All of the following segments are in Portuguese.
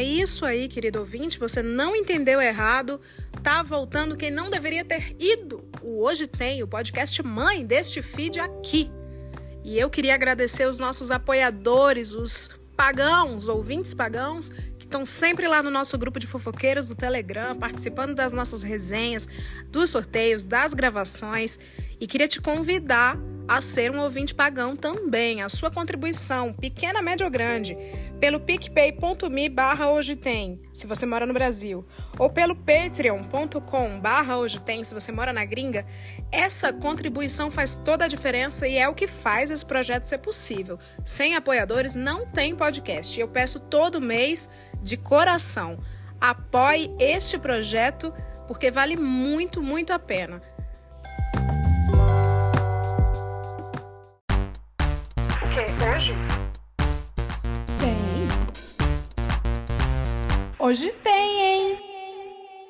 É isso aí, querido ouvinte. Você não entendeu errado. Tá voltando quem não deveria ter ido. O Hoje Tem, o podcast mãe deste feed aqui. E eu queria agradecer os nossos apoiadores, os pagãos, ouvintes pagãos, que estão sempre lá no nosso grupo de fofoqueiros do Telegram, participando das nossas resenhas, dos sorteios, das gravações. E queria te convidar a ser um ouvinte pagão também. A sua contribuição, pequena, média ou grande, pelo picpay.me barra hoje tem, se você mora no Brasil, ou pelo patreon.com barra hoje tem, se você mora na gringa, essa contribuição faz toda a diferença e é o que faz esse projeto ser possível. Sem apoiadores não tem podcast. Eu peço todo mês, de coração, apoie este projeto porque vale muito, muito a pena. hoje? Hoje tem, hein?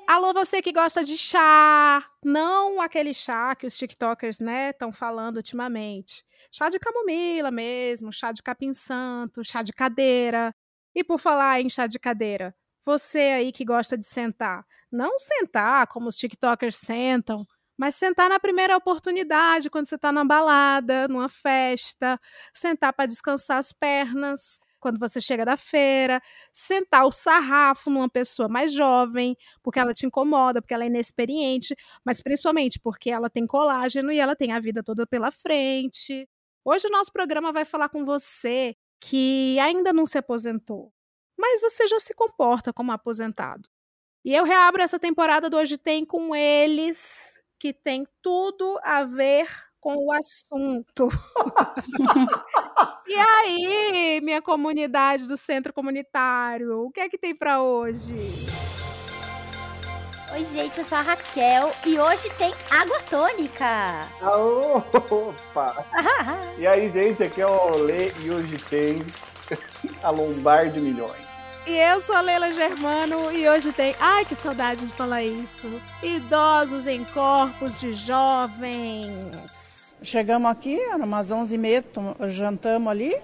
Alô, você que gosta de chá, não aquele chá que os TikTokers, né, estão falando ultimamente. Chá de camomila mesmo, chá de capim santo, chá de cadeira. E por falar em chá de cadeira, você aí que gosta de sentar, não sentar como os TikTokers sentam, mas sentar na primeira oportunidade, quando você está na balada, numa festa, sentar para descansar as pernas, quando você chega da feira, sentar o sarrafo numa pessoa mais jovem, porque ela te incomoda, porque ela é inexperiente, mas principalmente porque ela tem colágeno e ela tem a vida toda pela frente. Hoje o nosso programa vai falar com você que ainda não se aposentou, mas você já se comporta como aposentado. E eu reabro essa temporada do Hoje Tem com eles, que tem tudo a ver com o assunto. e aí, minha comunidade do centro comunitário, o que é que tem para hoje? Oi, gente, eu sou a Raquel e hoje tem água tônica. Opa! e aí, gente, aqui é o Olê e hoje tem a lombar de milhões. E eu sou a Leila Germano e hoje tem. Ai, que saudade de falar isso! Idosos em corpos de jovens. Chegamos aqui, era umas 11h30, jantamos ali.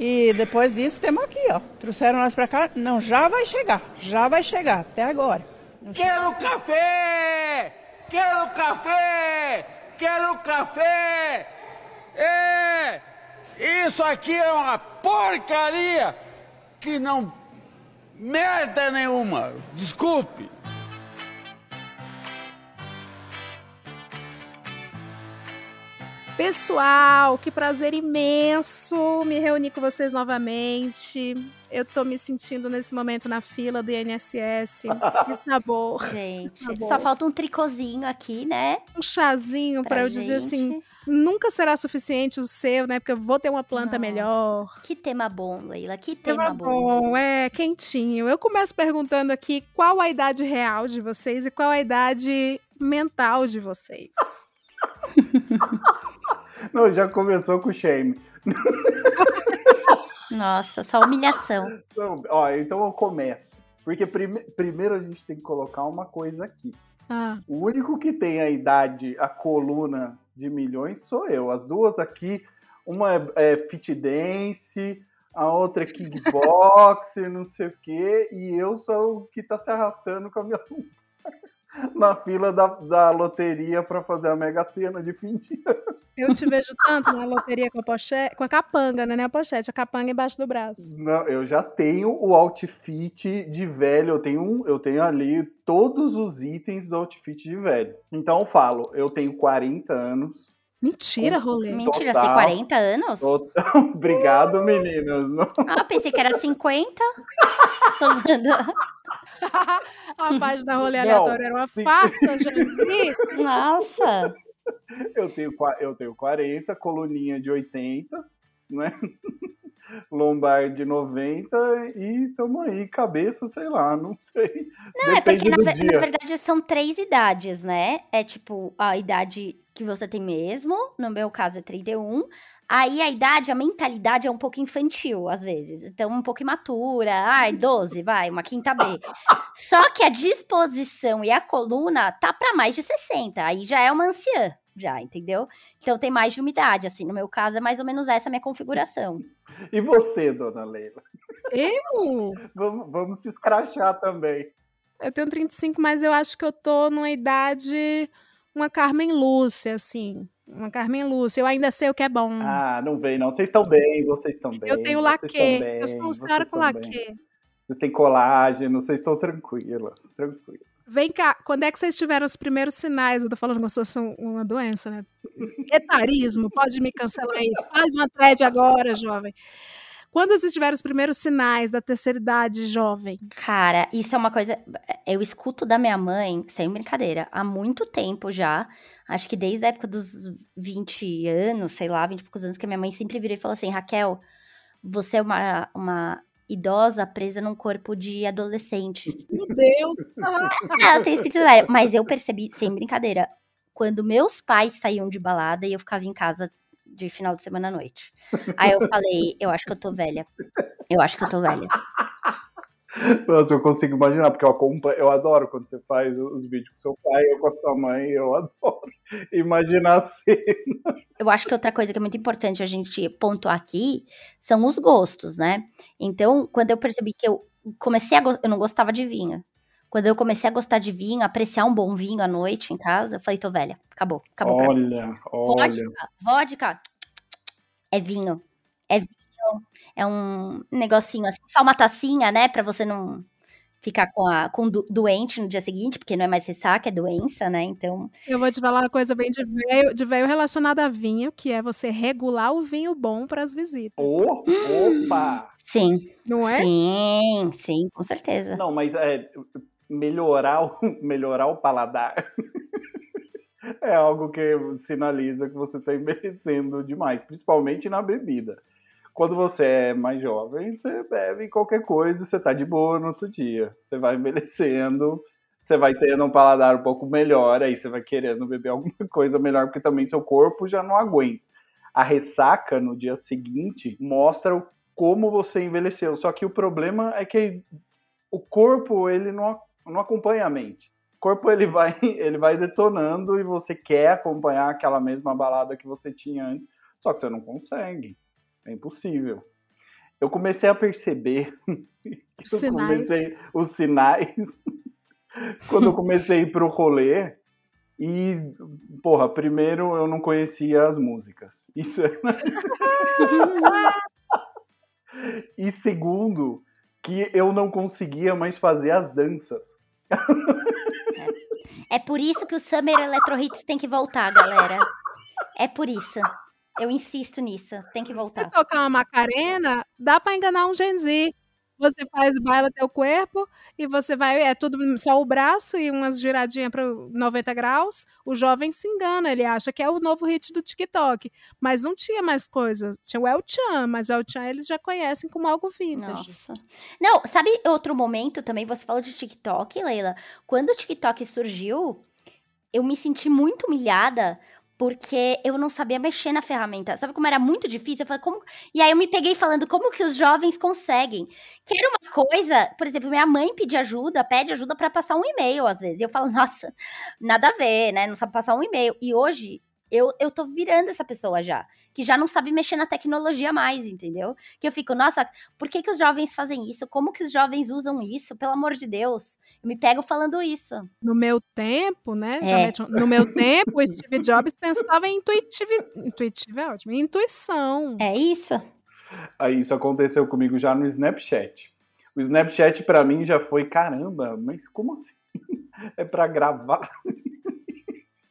E depois disso, temos aqui, ó. Trouxeram nós pra cá. Não, já vai chegar, já vai chegar, até agora. Quero café! Quero café! Quero café! É! Isso aqui é uma porcaria! Que não merda nenhuma. Desculpe. Pessoal, que prazer imenso me reunir com vocês novamente. Eu tô me sentindo nesse momento na fila do INSS. Que sabor. Gente, que sabor. só falta um tricôzinho aqui, né? Um chazinho para eu dizer assim, nunca será suficiente o seu, né? Porque eu vou ter uma planta Nossa, melhor. Que tema bom, Leila. Que tema, tema bom. bom. É, quentinho. Eu começo perguntando aqui qual a idade real de vocês e qual a idade mental de vocês. Não, já começou com o shame. Nossa, só humilhação. Então, ó, então eu começo. Porque prime primeiro a gente tem que colocar uma coisa aqui. Ah. O único que tem a idade, a coluna de milhões sou eu. As duas aqui, uma é, é fit dance, a outra é kickbox, não sei o quê, e eu sou o que tá se arrastando com a minha na fila da, da loteria para fazer a mega cena de fim de ano. Eu te vejo tanto na loteria com a pochete, com a capanga, né? A pochete, a capanga embaixo do braço. Não, eu já tenho o outfit de velho, eu tenho um, eu tenho ali todos os itens do outfit de velho. Então eu falo, eu tenho 40 anos. Mentira, rolê. Mentira, você tem 40 anos? Total. Obrigado, meninas. Ah, pensei que era 50. Tô zoando. a página rolê aleatório era uma farsa, gente. Nossa. Eu tenho, eu tenho 40, coluninha de 80, né? Lombar de 90 e tamo aí, cabeça, sei lá, não sei. Não, Depende é porque na, na, verdade são três idades, né? É tipo a idade que você tem mesmo, no meu caso é 31. Aí a idade, a mentalidade é um pouco infantil, às vezes. Então, um pouco imatura. Ai, 12, vai, uma quinta B. Só que a disposição e a coluna tá para mais de 60. Aí já é uma anciã, já, entendeu? Então tem mais de umidade, assim. No meu caso, é mais ou menos essa a minha configuração. E você, dona Leila? Eu? Vamos, vamos se escrachar também. Eu tenho 35, mas eu acho que eu tô numa idade. Uma Carmen Lúcia, assim. Uma Carmen Lúcia. Eu ainda sei o que é bom. Ah, não vem, não. Vocês estão bem, vocês estão bem. eu tenho laque. bem, Eu sou vocês senhora com bem. laque. Vocês têm colágeno, vocês estão tranquilas. Tranquilas. Vem cá, quando é que vocês tiveram os primeiros sinais? Eu tô falando como se fosse um- uma doença, né? Etarismo, pode me cancelar aí. Faz uma thread agora, jovem. Quando vocês tiveram os primeiros sinais da terceira idade, jovem? Cara, isso é uma coisa. Eu escuto da minha mãe, sem brincadeira, há muito tempo já. Acho que desde a época dos 20 anos, sei lá, 20 e poucos anos, que a minha mãe sempre virou e falou assim: Raquel, você é uma, uma idosa presa num corpo de adolescente. Meu Deus! Ah, ela tem espírito velho. Mas eu percebi, sem brincadeira, quando meus pais saíam de balada e eu ficava em casa de final de semana à noite. Aí eu falei, eu acho que eu tô velha. Eu acho que eu tô velha. Nossa, eu consigo imaginar, porque eu acompanho, eu adoro quando você faz os vídeos com seu pai, eu com a sua mãe, eu adoro imaginar assim. Eu acho que outra coisa que é muito importante a gente pontuar aqui são os gostos, né? Então, quando eu percebi que eu comecei a gostar, eu não gostava de vinho. Quando eu comecei a gostar de vinho, apreciar um bom vinho à noite em casa, eu falei, tô velha, acabou, acabou pra mim. Olha, olha. Vodka, vodka é vinho. É vinho, é um negocinho assim, só uma tacinha, né, Pra você não ficar com a com do- doente no dia seguinte, porque não é mais ressaca, é doença, né? Então, Eu vou te falar uma coisa bem de velho, de velho relacionada a vinho, que é você regular o vinho bom para as visitas. Oh, opa! sim, Não é? sim, sim, com certeza. Não, mas é, melhorar, o, melhorar o paladar é algo que sinaliza que você está envelhecendo demais, principalmente na bebida. Quando você é mais jovem, você bebe qualquer coisa e você tá de boa no outro dia. Você vai envelhecendo, você vai tendo um paladar um pouco melhor, aí você vai querendo beber alguma coisa melhor, porque também seu corpo já não aguenta. A ressaca no dia seguinte mostra como você envelheceu. Só que o problema é que o corpo ele não, não acompanha a mente. O corpo ele vai, ele vai detonando e você quer acompanhar aquela mesma balada que você tinha antes, só que você não consegue. É impossível. Eu comecei a perceber sinais. comecei os sinais quando eu comecei a ir pro rolê e, porra, primeiro eu não conhecia as músicas. Isso é... E segundo, que eu não conseguia mais fazer as danças. É por isso que o Summer Electro Hits tem que voltar, galera. É por isso. Eu insisto nisso, tem que Se voltar. tocar uma Macarena, dá pra enganar um Gen Z. Você faz baila teu corpo e você vai, é tudo só o braço e umas giradinhas para 90 graus. O jovem se engana, ele acha que é o novo hit do TikTok. Mas não tinha mais coisas. Tinha o El Chan, mas o El Chan eles já conhecem como algo vintage. Nossa. Não, sabe outro momento também? Você falou de TikTok, Leila. Quando o TikTok surgiu, eu me senti muito humilhada porque eu não sabia mexer na ferramenta. Sabe como era muito difícil? Eu falei, como... E aí eu me peguei falando como que os jovens conseguem. Que era uma coisa, por exemplo, minha mãe pede ajuda, pede ajuda para passar um e-mail às vezes. E eu falo, nossa, nada a ver, né? Não sabe passar um e-mail. E hoje eu, eu tô virando essa pessoa já, que já não sabe mexer na tecnologia mais, entendeu? Que eu fico, nossa, por que, que os jovens fazem isso? Como que os jovens usam isso? Pelo amor de Deus. Eu me pego falando isso. No meu tempo, né? É. um- No meu tempo, o Steve Jobs pensava em intuitivo. Intuitivo é ótimo. Intuição. É isso? Aí isso aconteceu comigo já no Snapchat. O Snapchat pra mim já foi caramba, mas como assim? É pra gravar?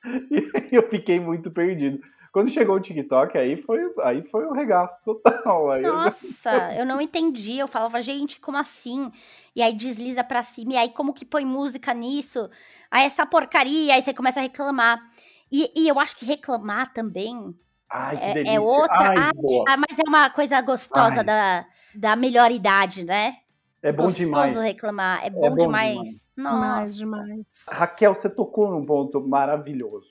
E eu fiquei muito perdido. Quando chegou o TikTok, aí foi, aí foi o regaço total. Aí eu já- Nossa, eu não entendi. Eu falava, gente, como assim? E aí desliza pra cima, e aí como que põe música nisso? Aí essa porcaria, aí você começa a reclamar. E, e eu acho que reclamar também Ai, que é, é outra. Ai, ah, mas é uma coisa gostosa da, da melhor idade, né? É bom Gostoso demais. reclamar. É bom, bom demais. demais. Nossa. Demais, demais. Raquel, você tocou num ponto maravilhoso.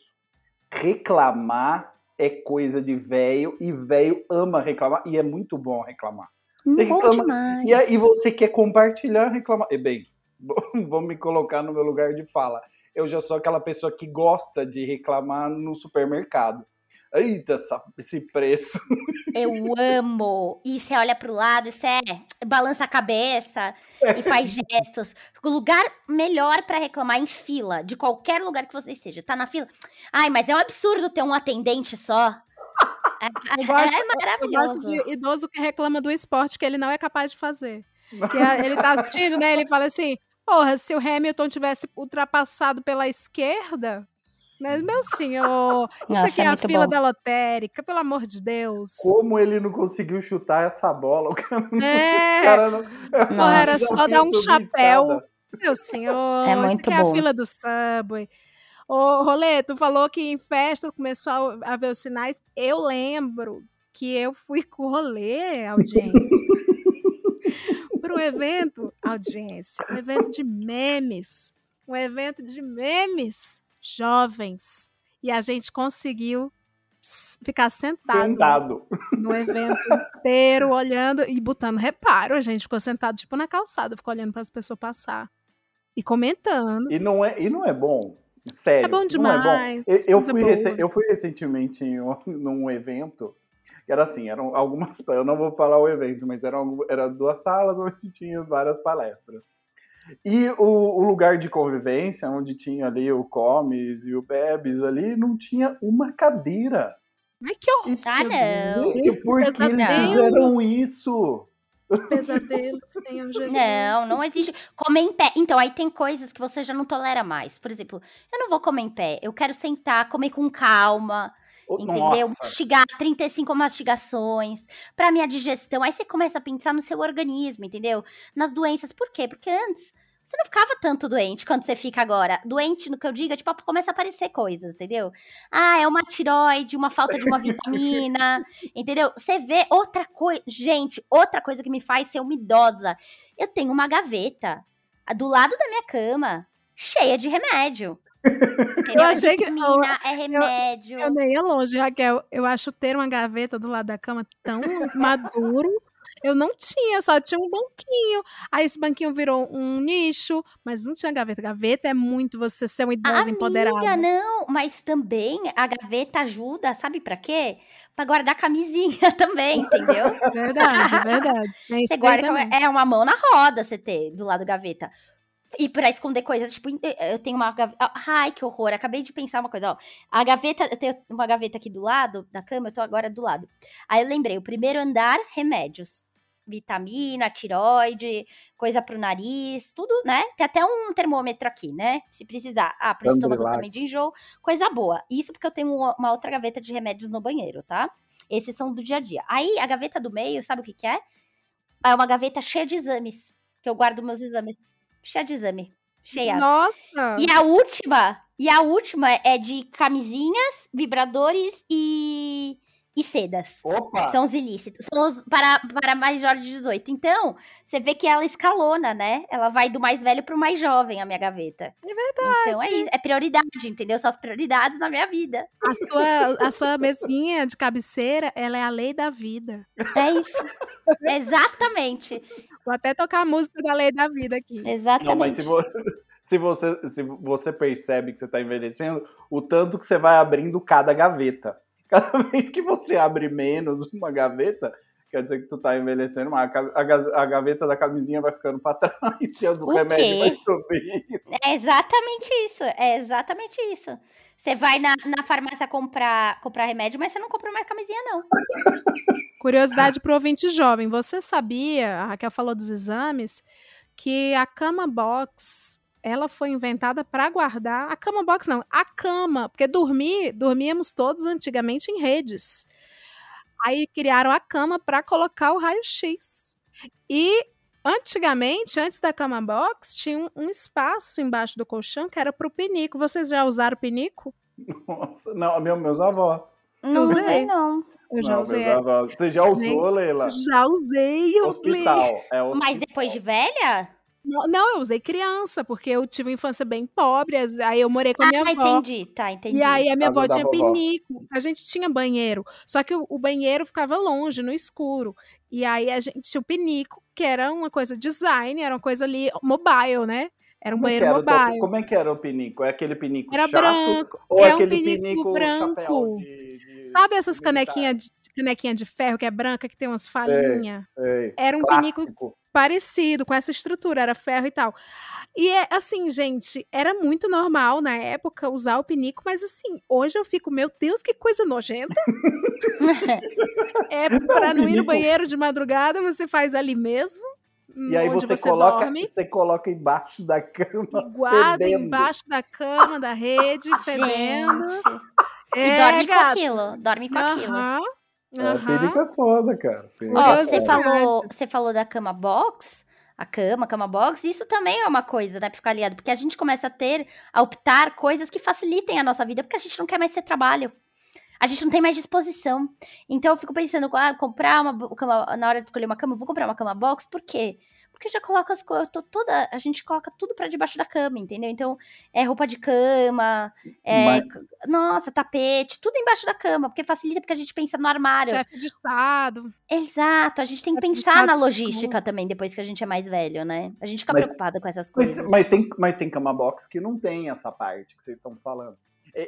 Reclamar é coisa de velho e velho ama reclamar e é muito bom reclamar. Você bom reclama- demais. E aí você quer compartilhar, reclamar. E bem, vou me colocar no meu lugar de fala. Eu já sou aquela pessoa que gosta de reclamar no supermercado. Eita, essa- esse preço. Eu amo. E você olha pro lado, isso é balança a cabeça e faz gestos. O lugar melhor pra reclamar em fila, de qualquer lugar que você esteja. Tá na fila. Ai, mas é um absurdo ter um atendente só. É, Eu gosto, é eu gosto maravilhoso. de idoso que reclama do esporte que ele não é capaz de fazer. Que a- ele tá assistindo, né? Ele fala assim: porra, se o Hamilton tivesse ultrapassado pela esquerda. Mas, meu senhor, isso Nossa, aqui é é a fila bom. da lotérica, pelo amor de Deus. Como ele não conseguiu chutar essa bola? O cara não. É, o cara não porra, era Desafio só dar um chapéu. escada. Meu senhor, É isso muito aqui é a bom. fila do Subway. Ô, Rolê, tu falou que em festa começou a a ver os sinais. Eu lembro que eu fui com o Rolê, audiência. para um evento, audiência, um evento de memes. Um evento de memes jovens. E a gente conseguiu ficar sentado Sentado. no evento inteiro, olhando e botando reparo. A gente ficou sentado, tipo, na calçada, ficou olhando para as pessoas passar. E comentando. E não é, e não é bom. Sério. É bom demais, Eu, eu coisa fui eu fui recentemente em um, num evento. Era assim, eram algumas. Eu não vou falar o evento, mas eram, era duas salas onde tinha várias palestras. E o, o lugar de convivência, onde tinha ali o Comes e o Bebes ali, não tinha uma cadeira. Ai, que horror, Ah, não. Gente, por que eles fizeram isso? pesadelo, Senhor Jesus. Não, não existe. Comer em pé. Então, aí tem coisas que você já não tolera mais. Por exemplo, eu não vou comer em pé. Eu quero sentar, comer com calma, Oh, entendeu? Nossa. Mastigar 35 mastigações pra minha digestão. Aí você começa a pensar no seu organismo, entendeu? Nas doenças. Por quê? Porque antes você não ficava tanto doente quanto você fica agora. Doente, no que eu digo, é tipo, começa a aparecer coisas, entendeu? Ah, é uma tiroide, uma falta de uma vitamina, entendeu? Você vê outra coisa. Gente, outra coisa que me faz ser uma idosa. Eu tenho uma gaveta do lado da minha cama, cheia de remédio. Entendeu? Eu achei que- é vitamina, é remédio. Eu nem ia longe, Raquel. Eu acho ter uma gaveta do lado da cama tão maduro. Eu não tinha, só tinha um banquinho. Aí esse banquinho virou um nicho, mas não tinha gaveta. Gaveta é muito você ser um idoso empoderado. Amiga, não, mas também a gaveta ajuda, sabe pra quê? Pra guardar camisinha também, entendeu? É verdade, é verdade. Você guarda, também. é uma mão na roda você ter do lado da gaveta. E pra esconder coisas, tipo, eu tenho uma gaveta. Ai, que horror! Acabei de pensar uma coisa, ó. A gaveta, eu tenho uma gaveta aqui do lado da cama, eu tô agora do lado. Aí eu lembrei, o primeiro andar, remédios. Vitamina, tiroide, coisa pro nariz, tudo, né? Tem até um termômetro aqui, né? Se precisar. Ah, pro estômago Andrilac. também de enjoo, coisa boa. Isso porque eu tenho uma uma outra gaveta de remédios no banheiro, tá? Esses são do dia a dia. Aí, a gaveta do meio, sabe o que que é? É uma gaveta cheia de exames. Que eu guardo meus exames. Cheia de exame. Cheia. Nossa! E a última, e a última é de camisinhas, vibradores e, e sedas. Opa! São os ilícitos. São os para, para maiores de 18. Então, você vê que ela escalona, né? Ela vai do mais velho pro mais jovem, a minha gaveta. É verdade. Então é isso. É prioridade, entendeu? São as prioridades na minha vida. A sua, a sua mesinha de cabeceira, ela é a lei da vida. É isso. Exatamente. Vou até tocar a música da lei da vida aqui. Exatamente. Não, mas se, vo- se você, se você percebe que você está envelhecendo, o tanto que você vai abrindo cada gaveta. Cada vez que você abre menos uma gaveta, quer dizer que tu tá envelhecendo mais. A, gaveta da camisinha vai ficando para trás e a do O remédio quê? vai subir. É exatamente isso. É exatamente isso. Você vai na, na farmácia comprar, comprar remédio, mas você não compra mais camisinha, não. Curiosidade para o ouvinte jovem. Você sabia, a Raquel falou dos exames, que a cama box ela foi inventada para guardar. A cama box não, a cama, porque dormir, dormíamos todos antigamente em redes. Aí criaram a cama para colocar o raio-x. E antigamente, antes da cama box, tinha um, um espaço embaixo do colchão que era para o pinico. Vocês já usaram pinico? Nossa, não, meu, meus avós. Não usei. sei, não. Eu já não, usei. meus avós. Você já usou, Leila? Já usei, eu Hospital. É hospital. Mas depois de velha? Não, eu usei criança, porque eu tive uma infância bem pobre, aí eu morei com a Ah, minha avó. entendi. Tá, entendi. E aí a minha avó tinha vovó. pinico. A gente tinha banheiro, só que o, o banheiro ficava longe, no escuro. E aí a gente tinha o pinico, que era uma coisa design, era uma coisa ali mobile, né? Era um Como é, banheiro era teu- mobile. como é que era o pinico? É aquele pinico Era chato? branco. Ou é um aquele pinico pinico branco. de- de- Sabe essas canequinhas de canequinha de ferro que é branca, que tem umas falhinhas. Era um pinico Clássico. Parecido, com essa estrutura, era ferro e tal. E é assim, gente, era muito normal na época usar o pinico, mas assim, hoje eu fico, meu Deus, que coisa nojenta. é pra não ir no banheiro de madrugada, você faz ali mesmo. E aí onde você, você coloca, dorme. você coloca embaixo da cama. E guarda fedendo. embaixo da cama, da rede, fedendo. Gente. E É, dorme com aquilo. Dorme com aquilo. É, aham. pinico é foda, cara. Ó, é você foda. falou, você falou da cama box, a cama, cama box, isso também é uma coisa, né, pra ficar aliado, porque a gente começa a ter, a optar coisas que facilitem a nossa vida, porque a gente não quer mais ter trabalho. A gente não tem mais disposição. Então eu fico pensando, ah, comprar uma cama, na hora de escolher uma cama, eu vou comprar uma cama box, por quê? Porque já coloca as coisas, toda, a gente coloca tudo pra debaixo da cama, entendeu? Então, é roupa de cama, é, Mas- nossa, tapete, tudo embaixo da cama, porque facilita porque a gente pensa no armário. Chefe de estado. Exato, a gente tem que pensar na logística também depois que a gente é mais velho, né? A gente fica Mas- preocupada com essas Mas, coisas. mas tem, mas tem cama box que não tem essa parte que vocês estão falando.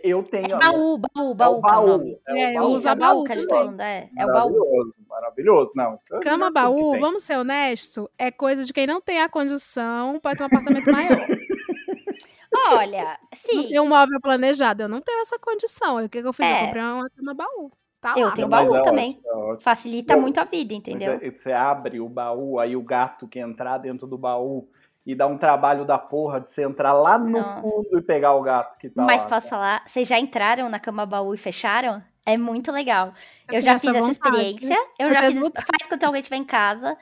Eu tenho. É baú, baú, é baú, é o baú. nome. É, É, baú. é a o baú que a gente tá falando, é. É o baú. Maravilhoso, maravilhoso. Não, é Cama baú, vamos ser honestos, é coisa de quem não tem a condição, pode ter um apartamento maior. Olha, Não sim, tem um móvel planejado, eu não tenho essa condição. O que, que eu fiz? É. Eu comprei uma cama baú. Tá Eu lá. tenho baú é também. ótimo, é facilita Não, muito a vida, entendeu? é- Você abre o baú, aí o gato que entrar dentro do baú e dá um trabalho da porra de você entrar lá no Não. fundo e pegar o gato que tá Mas lá. posso falar, vocês já entraram na cama baú e fecharam? É muito legal. Eu, Eu já fiz essa vontade. experiência. Eu Eu já fiz. essa- Faz quando alguém estiver em casa.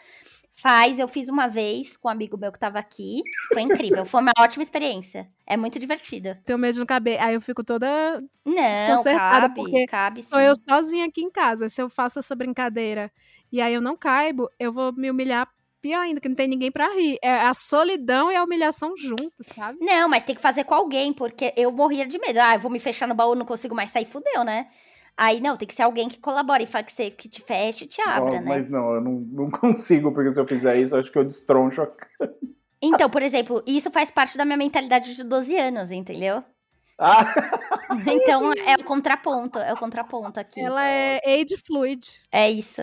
Faz. Eu fiz uma vez com um amigo meu que tava aqui. Foi incrível. Foi uma ótima experiência. É muito divertida. Tenho medo de não caber. Aí eu fico toda. Não, Desconcertada, cabe. porque Cabe Sou sim. eu sozinha aqui em casa. Se eu faço essa brincadeira e aí eu não caibo, eu vou me humilhar pior ainda, que não tem ninguém pra rir. É a solidão e a humilhação juntos, sabe? Não, mas tem que fazer com alguém, porque eu morria de medo. Ah, eu vou me fechar no baú, não consigo mais sair, fudeu, né? Aí não, tem que ser alguém que colabore e fala que, você, que te feche e te abra, Não, né? Mas não, eu não, não consigo, porque se eu fizer isso, eu acho que eu destroncho a Então, por exemplo, isso faz parte da minha mentalidade de 12 anos, entendeu? Ah, Então é o contraponto, é o contraponto aqui. Ela é age fluid. É isso.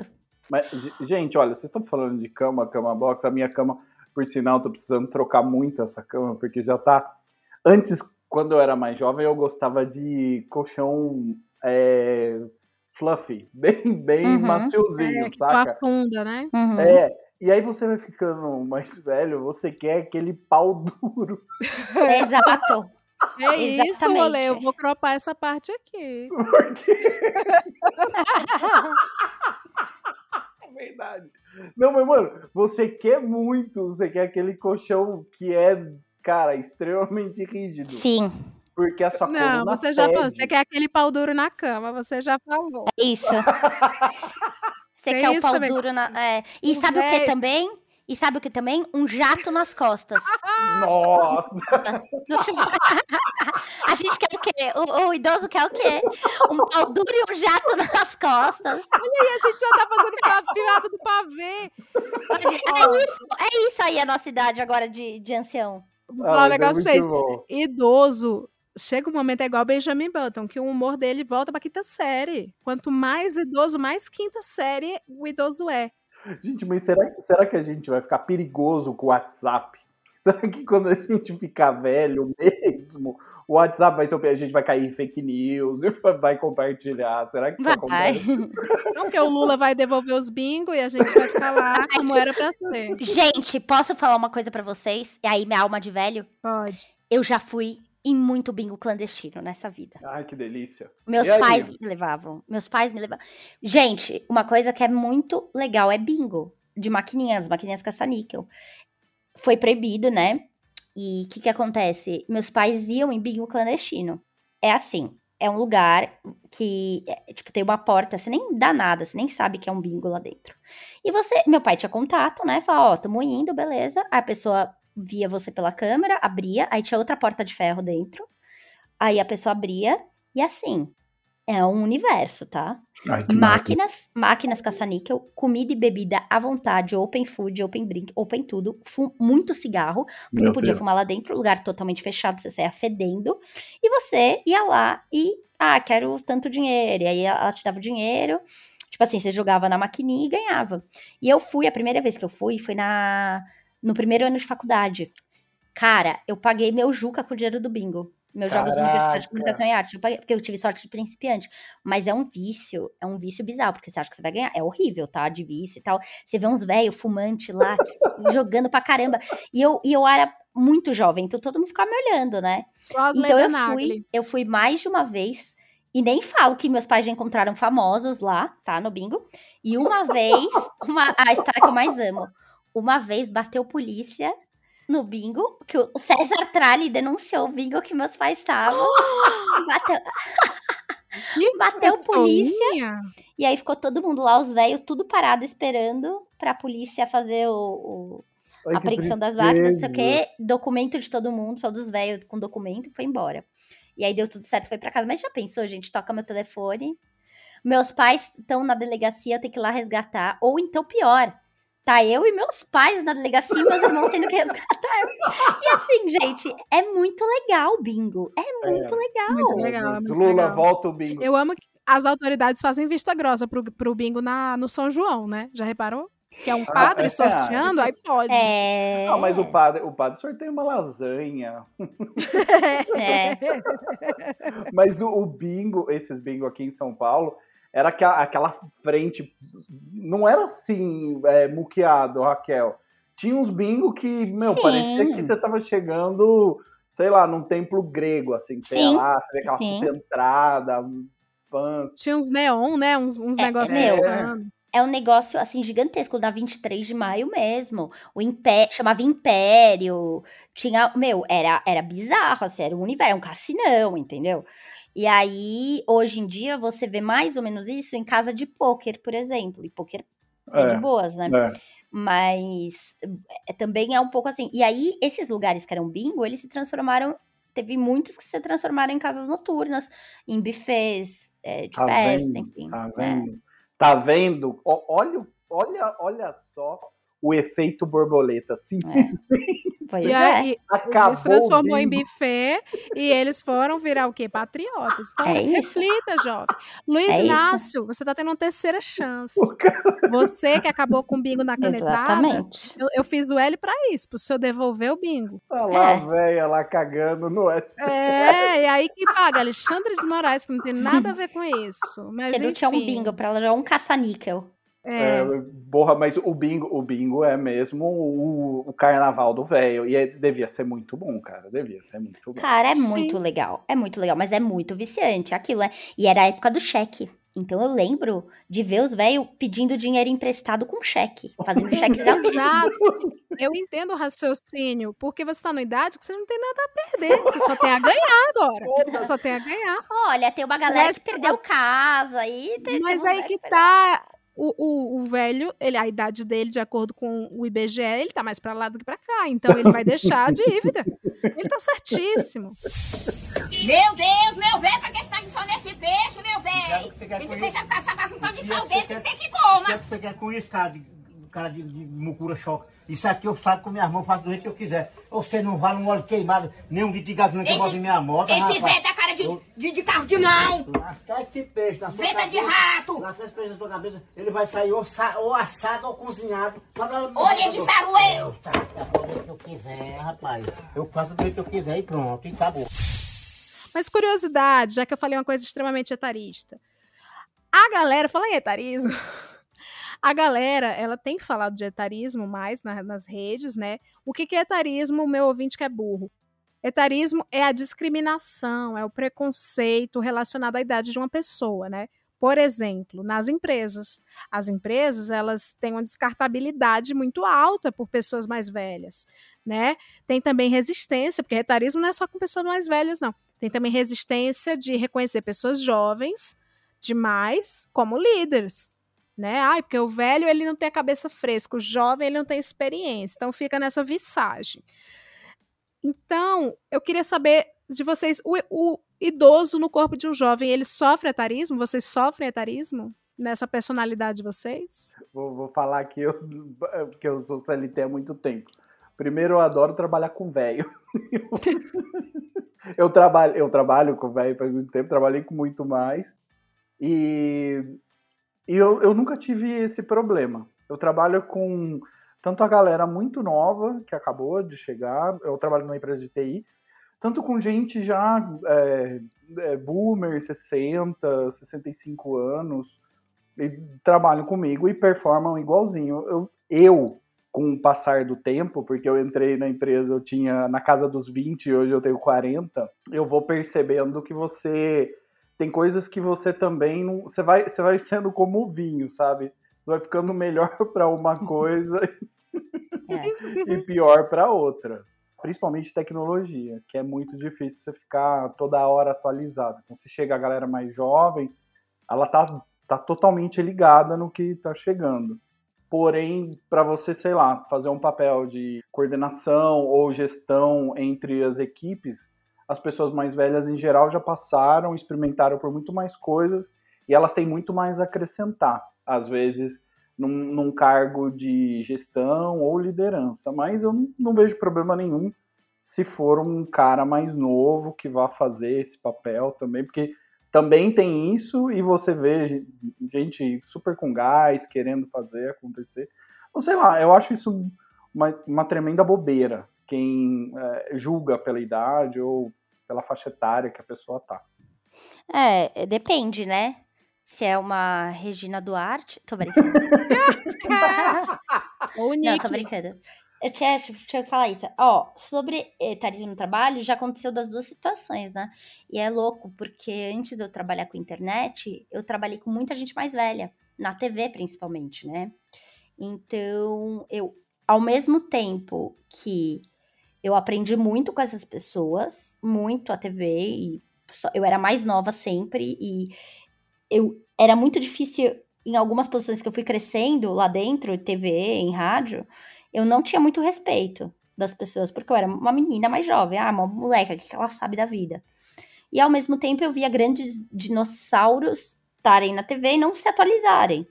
Mas, ge- gente, olha, vocês estão falando de cama, cama box. A minha cama, por sinal, tô precisando trocar muito essa cama, porque já tá. Antes, quando eu era mais jovem, eu gostava de colchão é, fluffy, bem, bem Uhum. maciozinho, É, saca? afunda, né? Uhum. É, e aí você vai ficando mais velho, você quer aquele pau duro. Exato. É isso, Exatamente. rolê. Eu vou cropar essa parte aqui. É verdade. Não, mas, mano, você quer muito, você quer aquele colchão que é, cara, extremamente rígido. Sim, Porque a sua Não, coluna você já falou. Você quer aquele pau duro na cama, você já falou. é isso. Você Tem quer o isso pau também. duro na. é. E O sabe o que também? E sabe o que também? Um jato nas costas. Nossa! A gente quer o quê? O, o idoso quer o quê? Um pau duro e um jato nas costas. E a gente já tá fazendo aquela filada do pavê. É isso, é isso aí a nossa idade agora de, de ancião. Vou Ah, falar um mas é negócio pra vocês. bom. Idoso, chega um momento, é igual Benjamin Button, que o humor dele volta pra quinta série. Quanto mais idoso, mais quinta série o idoso é. Gente, mas será, será que a gente vai ficar perigoso com o WhatsApp? Será que quando a gente ficar velho mesmo, o WhatsApp vai ser a gente vai cair em fake news e vai compartilhar? Será que Vai. acontece? Não que o Lula vai devolver os bingo e a gente vai ficar lá como era pra ser. Gente, posso falar uma coisa pra vocês? E aí, minha alma de velho? Pode. Eu já fui em muito bingo clandestino nessa vida. Ai, que delícia. Meus E aí? pais me levavam. Meus pais me levavam. Gente, uma coisa que é muito legal é bingo. De maquininhas, maquininhas caça-níquel. Foi proibido, né? E o que que acontece? Meus pais iam em bingo clandestino. É assim, é um lugar que, é, tipo, tem uma porta, você nem dá nada, você nem sabe que é um bingo lá dentro. E você, meu pai tinha contato, né? Fala, ó, tamo indo, beleza. Aí a pessoa via você pela câmera, abria, aí tinha outra porta de ferro dentro. Aí a pessoa abria, e assim, é um universo, tá? Ai, maravilha. Máquinas, máquinas caça-níquel, comida e bebida à vontade, open food, open drink, open tudo, muito cigarro, porque Meu podia Deus. fumar lá dentro, lugar totalmente fechado, você saia fedendo, e você ia lá e, ah, quero tanto dinheiro, e aí ela te dava o dinheiro, Tipo assim, você jogava na maquininha e ganhava. E eu fui, a primeira vez que eu fui, foi na no primeiro ano de faculdade. Cara, eu paguei meu Juca com o dinheiro do bingo. Meus jogos de Universidade de. Comunicação e Arte. Eu paguei, porque eu tive sorte de principiante. Mas é um vício, é um vício bizarro, porque você acha que você vai ganhar. É horrível, tá? De vício e tal. Você vê uns velhos fumantes lá, tipo, jogando pra caramba. E eu, e eu era muito jovem, então todo mundo ficava me olhando, né? Então eu fui, eu fui mais de uma vez. E nem falo que meus pais já encontraram famosos lá, tá? No bingo. E uma vez, uma, a história que eu mais amo. Uma vez bateu polícia no bingo, que o César Tralli denunciou o bingo que meus pais estavam. Bateu, Que bateu polícia. E aí ficou todo mundo lá, os velhos, tudo parado, esperando pra polícia fazer o, o- Ai, a apreensão das máquinas, não sei o quê, documento de todo mundo, todos os velhos com documento, foi embora. E aí deu tudo certo, foi pra casa. Mas já pensou, gente? Toca meu telefone. Meus pais estão na delegacia, eu tenho que ir lá resgatar. Ou então, pior, tá eu e meus pais na delegacia meus irmãos tendo que resgatar. E assim, gente, é muito legal o bingo. É muito legal. Muito legal, é muito Lula, legal. volta o bingo. Eu amo que as autoridades fazem vista grossa pro, pro bingo na, no São João, né? Já reparou? Que é um padre é sorteando, aí pode. É. Ah, mas o padre, o padre sorteia uma lasanha. é. Mas o, o bingo, esses bingo aqui em São Paulo, era aquela, frente. Não era assim, é, muqueado, Raquel. Tinha uns bingo que, meu, Sim. parecia que você tava chegando, sei lá, num templo grego, assim. Sim, lá, você vê aquela sim. puta entrada, fãs. Tinha uns neon, né? Uns, uns É, negócios é meu. É um negócio, assim, gigantesco, da 23 de maio mesmo. O Impé chamava Império. Tinha, meu, era, era bizarro, assim, era um universo, era um cassinão, entendeu? E aí, hoje em dia, você vê mais ou menos isso em casa de pôquer, por exemplo. E pôquer é, de É, boas, né? é. Mas é, também é um pouco assim. E aí, esses lugares que eram bingo, eles se transformaram. Teve muitos que se transformaram em casas noturnas, em buffets é, de Tá festa, vendo? enfim. Tá é. vendo? Tá vendo? Ó, Olha, olha, olha só o efeito borboleta. Sim, Pois E é. aí, acabou. eles transformou o em buffet e eles foram virar o quê? Patriotas. Então, É isso. reflita, jovem. Luiz É isso. Inácio, você tá tendo uma terceira chance. O Você que acabou com o bingo na canetada, Exatamente. eu, eu fiz o L pra isso, pro senhor devolver o bingo. Tá lá, É. a véia lá cagando no S. É, e aí que paga? Alexandre de Moraes, que não tem nada a ver com isso. Mas, Que não tinha um bingo pra ela jogar um caça-níquel. É, É, porra, mas o bingo, o bingo é mesmo o, o carnaval do velho. E é- devia ser muito bom, cara. Devia ser muito bom. Cara, é Sim. muito legal. É muito legal, mas é muito viciante aquilo, né? E era a época do cheque. Então eu lembro de ver os velhos pedindo dinheiro emprestado com cheque. Fazendo cheques. Exato. Eu entendo o raciocínio, porque você tá numa idade que você não tem nada a perder. Você só tem a ganhar agora. Você só tem a ganhar. Olha, tem uma galera que perdeu casa tem, Mas aí que perdeu- tá. O, o, o velho, ele, a idade dele, de acordo com o IBGE, ele tá mais pra lá do que pra cá. Então ele vai deixar a dívida. Ele tá certíssimo. Meu Deus, meu velho, pra que você tá de sol nesse peixe, meu velho? Esse com peixe isso? tá passado com tanto de sal é que desse, tem que O que é você quer com isso, cara cara de, de mucura choque? Isso aqui eu faço com minhas mãos, faço do jeito que eu quiser. Você não vale um óleo queimado, nem um litro de gasolina que eu boto em minha moto, Esse rapaz. velho tá cara de, Eu- de, de carro de mão. Lascar esse peixe na sua Venta de cabeça. rato. Lascar esse peixe na sua cabeça, ele vai sair ou, sa- ou assado ou cozinhado. Olha de saruê. Eu eu faço do jeito que eu quiser, rapaz. Eu faço do jeito que eu quiser e pronto, e acabou. Mas curiosidade, já que eu falei uma coisa extremamente etarista. A galera, fala em etarismo. A galera, ela tem falado de etarismo mais na- nas redes, né? O que, que é etarismo, meu ouvinte que é burro? Etarismo é a discriminação, é o preconceito relacionado à idade de uma pessoa, né? Por exemplo, nas empresas. As empresas, elas têm uma descartabilidade muito alta por pessoas mais velhas, né? Tem também resistência, porque etarismo não é só com pessoas mais velhas, não. Tem também resistência de reconhecer pessoas jovens demais como líderes, né? Ai, porque o velho ele não tem a cabeça fresca, o jovem ele não tem experiência, então fica nessa visagem. Então, eu queria saber de vocês, o, o idoso no corpo de um jovem, ele sofre etarismo? Vocês sofrem etarismo nessa personalidade de vocês? Vou, vou falar que eu, que eu sou CLT há muito tempo. Primeiro, eu adoro trabalhar com velho. eu, trabalho, eu trabalho com velho faz muito tempo, trabalhei com muito mais. E E eu, eu nunca tive esse problema. Eu trabalho com tanto a galera muito nova, que acabou de chegar, eu trabalho numa empresa de TI, tanto com gente já é, é, boomer, 60, 65 anos, e trabalham comigo e performam igualzinho. Eu, eu, com o passar do tempo, porque eu entrei na empresa, eu tinha na casa dos 20 e hoje eu tenho 40, eu vou percebendo que você tem coisas que você também não. Você vai, você vai sendo como o vinho, sabe? Você vai ficando melhor para uma coisa é. e pior para outras. Principalmente tecnologia, que é muito difícil você ficar toda hora atualizado. Então, se chega a galera mais jovem, ela tá, tá totalmente ligada no que tá chegando. Porém, para você, sei lá, fazer um papel de coordenação ou gestão entre as equipes, as pessoas mais velhas em geral já passaram, experimentaram por muito mais coisas e elas têm muito mais a acrescentar, às vezes num, num cargo de gestão ou liderança. Mas eu não, não vejo problema nenhum se for um cara mais novo que vá fazer esse papel também, porque também tem isso e você vê gente super com gás querendo fazer acontecer. Não sei lá, eu acho isso uma, uma tremenda bobeira quem é, julga pela idade ou pela faixa etária que a pessoa tá. É, depende, né? Se é uma Regina Duarte. Tô brincando. Ou Não, tô brincando. Eu tinha, tinha que falar isso. Ó, sobre etarismo no trabalho, já aconteceu das duas situações, né? E é louco, porque antes de eu trabalhar com internet, eu trabalhei com muita gente mais velha, na TV principalmente, né? Então, eu, ao mesmo tempo que eu aprendi muito com essas pessoas, muito a TV, e eu era mais nova sempre, e eu era muito difícil em algumas posições que eu fui crescendo lá dentro, TV, em rádio, eu não tinha muito respeito das pessoas, porque eu era uma menina mais jovem, ah, uma moleca, o que ela sabe da vida? E ao mesmo tempo eu via grandes dinossauros estarem na TV e não se atualizarem,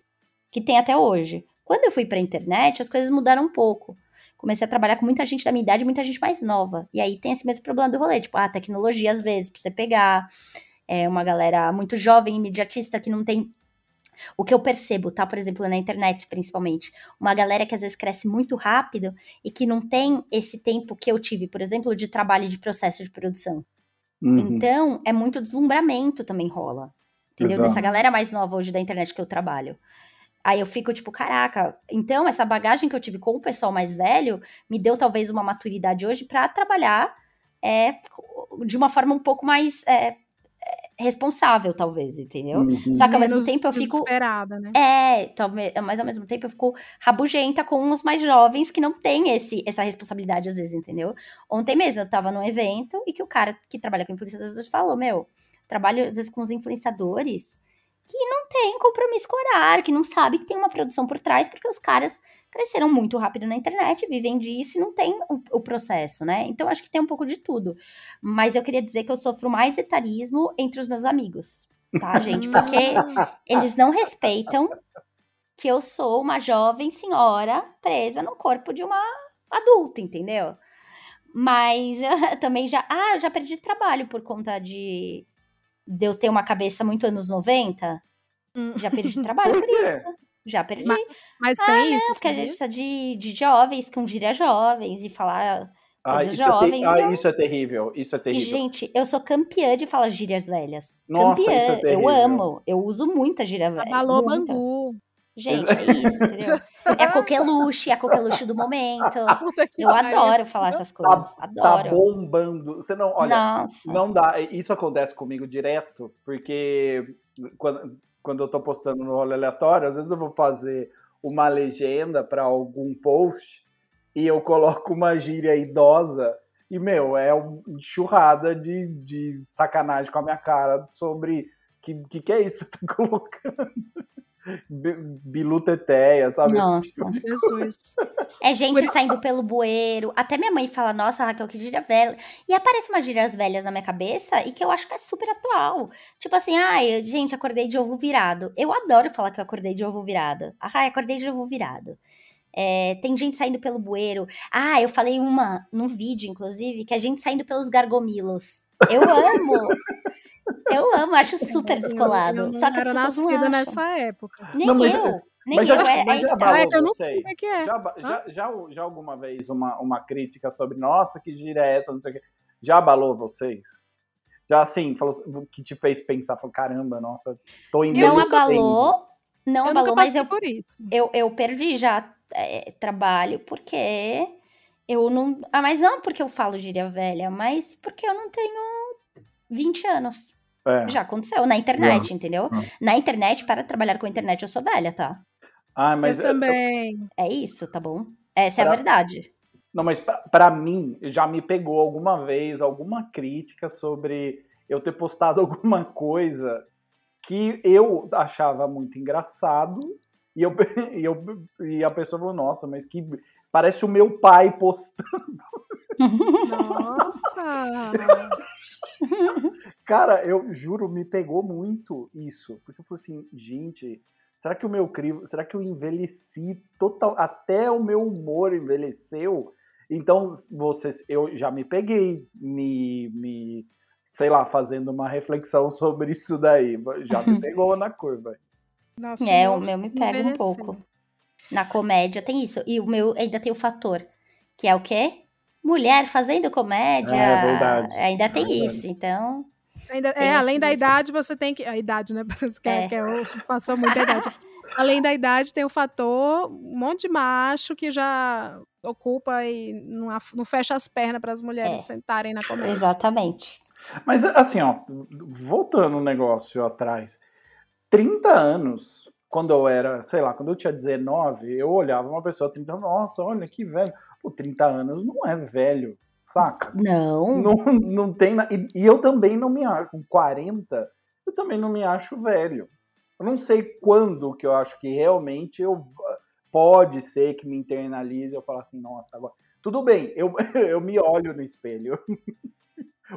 que tem até hoje. Quando eu fui pra internet, as coisas mudaram um pouco comecei a trabalhar com muita gente da minha idade, muita gente mais nova. E aí tem esse mesmo problema do rolê, tipo, a ah, tecnologia às vezes, pra você pegar. É uma galera muito jovem, imediatista, que não tem. O que eu percebo, tá? Por exemplo, na internet, principalmente. Uma galera que às vezes cresce muito rápido e que não tem esse tempo que eu tive, por exemplo, de trabalho de processo de produção. Uhum. Então, é muito deslumbramento também rola. Entendeu? Exato. Dessa galera mais nova hoje da internet que eu trabalho. Aí eu fico tipo, caraca, então essa bagagem que eu tive com o pessoal mais velho me deu talvez uma maturidade hoje para trabalhar é, de uma forma um pouco mais é, é responsável, talvez, entendeu? Uhum. Só que ao mesmo tempo eu fico. Né? É, mas ao mesmo tempo eu fico rabugenta com os mais jovens que não têm esse, essa responsabilidade, às vezes, entendeu? Ontem mesmo eu tava num evento e que o cara que trabalha com influenciadores falou: Meu, trabalho às vezes com os influenciadores que não tem compromisso com horário, que não sabe que tem uma produção por trás, porque os caras cresceram muito rápido na internet, vivem disso e não tem o, o, processo, né? Então acho que tem um pouco de tudo. Mas eu queria dizer que eu sofro mais etarismo entre os meus amigos, tá, gente? Porque eles não respeitam que eu sou uma jovem senhora presa no corpo de uma adulta, entendeu? Mas eu também já. Ah, eu já perdi trabalho por conta de de eu ter uma cabeça muito anos 90, hum. já perdi trabalho por isso. Já perdi. Mas, mas ah, tem isso. Porque a gente precisa de, de jovens, com gíria jovens e falar ah, isso jovens. É ah, isso é terrível. Isso é terrível. E, gente, eu sou campeã de falar gírias velhas. Nossa, campeã. Isso é eu amo. Eu uso muita gíria velha. Alô, Bangu. Gente, é isso, entendeu? É coqueluche, é coqueluche do momento. Eu adoro falar essas tá coisas. Tá, adoro. Tá bombando. Você não, olha, Nossa. não dá. Isso acontece comigo direto, porque quando, quando eu tô postando no rolo aleatório, às vezes eu vou fazer uma legenda para algum post e eu coloco uma gíria idosa e, meu, é uma enxurrada de, de sacanagem com a minha cara sobre que, que, que é isso que você tá colocando? Bilu Teteia, sabe? Nossa, tipo Jesus. É gente saindo pelo bueiro. Até minha mãe fala, nossa, Raquel, que gíria velha. E aparece umas gírias velhas na minha cabeça e que eu acho que é super atual. Tipo assim, ai, gente, acordei de ovo virado. Eu adoro falar que eu acordei de ovo virado. Ai, acordei de ovo virado. É, tem gente saindo pelo bueiro. Ah, eu falei uma num vídeo, inclusive, que é gente saindo pelos gargomilos. Eu amo! Eu amo, acho super Eu, descolado. eu não Só que as era pessoas não nascida acham. nessa época. Nem Não, mas- eu. Nem mas eu. já, é, mas aí já que tá. É abalou que eu não sei vocês? como é que é. Já, já, já, já alguma vez uma, uma crítica sobre, nossa, que gíria é essa, não sei o quê. Já abalou vocês? Já assim, falou, que te fez pensar, falou, caramba, nossa, tô em Não abalou, não eu abalou, nunca mas eu, por isso. eu, eu perdi já é, trabalho porque eu não. Ah, mas não porque eu falo gíria velha, mas porque eu não tenho 20 anos. É. Já aconteceu na internet, entendeu? Ah. Na internet, para trabalhar com a internet, eu sou velha, tá? Ah, mas eu também. É isso, tá bom? Essa é a Pra- verdade. Não, mas pra, pra mim, já me pegou alguma vez alguma crítica sobre eu ter postado alguma coisa que eu achava muito engraçado e, eu, e, eu, e a pessoa falou, nossa, mas que parece o meu pai postando. Nossa! Cara, eu juro, me pegou muito isso. Porque eu falei assim, gente, será que o meu crivo, será que eu envelheci total, até o meu humor envelheceu? Então, vocês, eu já me peguei, me, me, sei lá, fazendo uma reflexão sobre isso daí. Já me pegou na curva. Nossa, É, o meu me pega um pouco. Na comédia tem isso. E o meu ainda tem o fator, que é o quê? Mulher fazendo comédia. É, verdade. Ainda tem Verdade. isso, então. Ainda, é, além da idade, você tem que. A idade, né? Parece que, é. É. que é o- passou muita idade. Além da idade, tem o fator um monte de macho que já ocupa e não, não fecha as pernas para as mulheres É. sentarem na comédia. Exatamente. Mas assim, ó, voltando um negócio atrás, 30 anos, quando eu era, sei lá, quando eu tinha 19, eu olhava uma pessoa 30 anos, nossa, olha que velho. Pô, 30 anos não é velho, saca? Não. Não, não tem. na- E, e eu também não me acho, com 40, eu também não me acho velho. Eu não sei quando que eu acho que realmente eu pode ser que me internalize e eu falo assim, nossa, agora. Tudo bem, eu, eu me olho no espelho.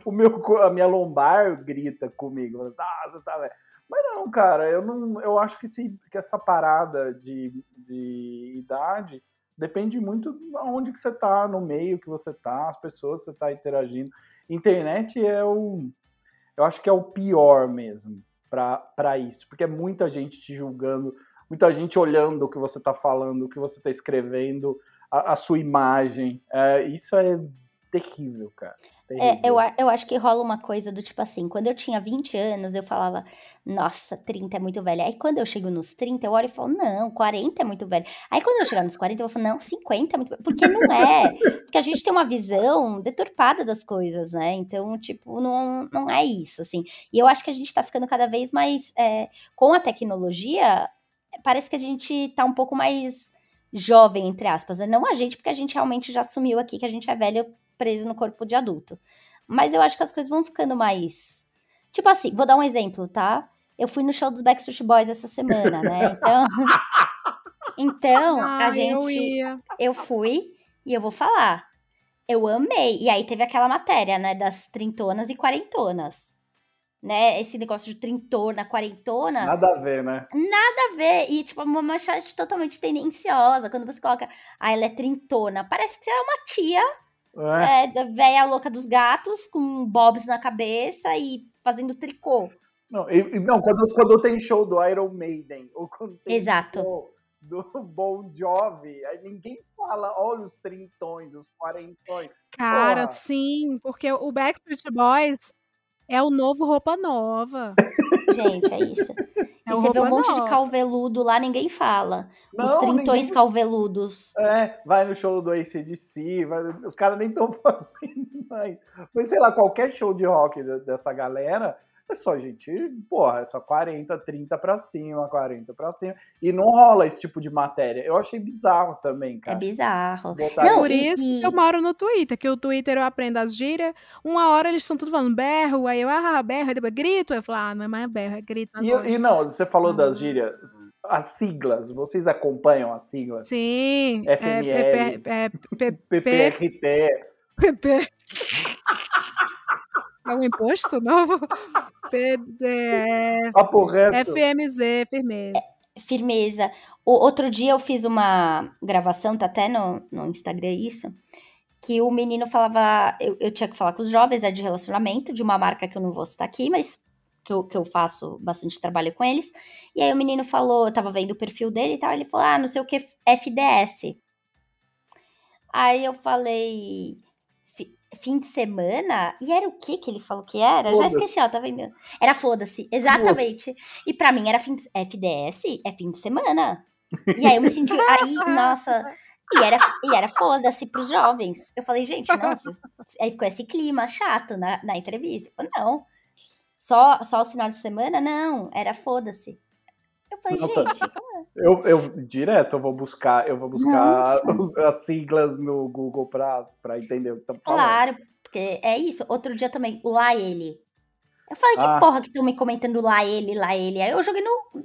O meu, a minha lombar grita comigo. Você tá velho. Mas não, cara, eu não. Eu acho que, se, que essa parada de, de idade depende muito de onde que você tá, no meio que você tá, as pessoas que você tá interagindo. Internet é o. Eu acho que é o pior mesmo para isso, porque é muita gente te julgando, muita gente olhando o que você tá falando, o que você tá escrevendo, a, a sua imagem. É, isso é terrível, cara. É, eu, eu acho que rola uma coisa do tipo assim, quando eu tinha 20 anos, eu falava, nossa, 30 é muito velho. Aí quando eu chego nos 30, eu olho e falo, não, 40 é muito velho. Aí quando eu chegar nos 40, eu falar, não, 50 é muito velho. Porque não é. Porque a gente tem uma visão deturpada das coisas, né? Então, tipo, não, não é isso, assim. E eu acho que a gente tá ficando cada vez mais. é, com a tecnologia, parece que a gente tá um pouco mais jovem, entre aspas. Né? Não a gente, porque a gente realmente já assumiu aqui que a gente é velho preso no corpo de adulto. Mas eu acho que as coisas vão ficando mais. Tipo assim, vou dar um exemplo, tá? Eu fui no show dos Backstreet Boys essa semana, né? Então. Então, Ah, a eu gente. ia. Eu fui e eu vou falar. Eu amei. E aí teve aquela matéria, né? Das trintonas e quarentonas. Né? Esse negócio de trintona, quarentona Nada a ver, né? nada a ver. E, tipo, uma manchete totalmente tendenciosa. Quando você coloca, ah, ela é trintona. Parece que você é uma tia, É. é, da véia louca dos gatos, com bobs na cabeça e fazendo tricô. Não, e- e não quando, quando tem show do Iron Maiden, ou quando tem Exato. show do Bon Jovi, aí ninguém fala, olha os trintões, os quarentões. Cara, Porra. sim, porque o Backstreet Boys é o novo roupa nova. Gente, é isso. É e você vê um monte de nova. calveludo lá, ninguém fala. Os Não, trintões ninguém- calveludos. É, vai no show do ACDC, vai, os caras nem estão fazendo mais. Mas sei lá, qualquer show de rock de- dessa galera, é só gente, porra, é só 40, 30 pra cima, 40 pra cima. E não rola esse tipo de matéria. Eu achei bizarro também, É cara. bizarro. Botar Não, Por e- isso e- que eu moro no Twitter, que o Twitter eu aprendo as gírias. Uma hora eles estão tudo falando berro, aí eu, ah, berro, aí depois grito. Eu falo, ah, não é mais berro, é grito. E, e não, você falou das Ah. gírias, as siglas, vocês acompanham as siglas? Sim. FML. É, é, é, é, PPRT. PP. É um imposto novo? PD, Papo reto. FMZ, firmeza. Firmeza. O, outro dia eu fiz uma gravação, tá até no, no Instagram isso, que o menino falava, eu, eu tinha que falar com os jovens, é de relacionamento, de uma marca que eu não vou citar aqui, mas que eu, que eu faço bastante trabalho com eles. E aí o menino falou, eu tava vendo o perfil dele e tal, ele falou, ah, não sei o que, FDS. Aí eu falei, "Fi- fim de semana? E era o que que ele falou que era? Já esqueci, ó, tá vendo? Era foda-se, exatamente. E pra mim era fim de, FDS, é fim de semana. E aí eu me senti, aí, nossa, e era, e era foda-se pros jovens. Eu falei, gente, nossa, aí ficou esse clima chato na, na entrevista. Eu falei, não, só, só os finais de semana? Não, era foda-se. Eu falei, Nossa. gente, como é? Eu, eu direto eu vou buscar, eu vou buscar os- as siglas no Google pra, pra entender o que estamos falando. Claro, porque é isso. Outro dia também, o lá ele. Eu falei, que Ah. porra que estão me comentando lá ele, lá ele. Aí eu joguei no.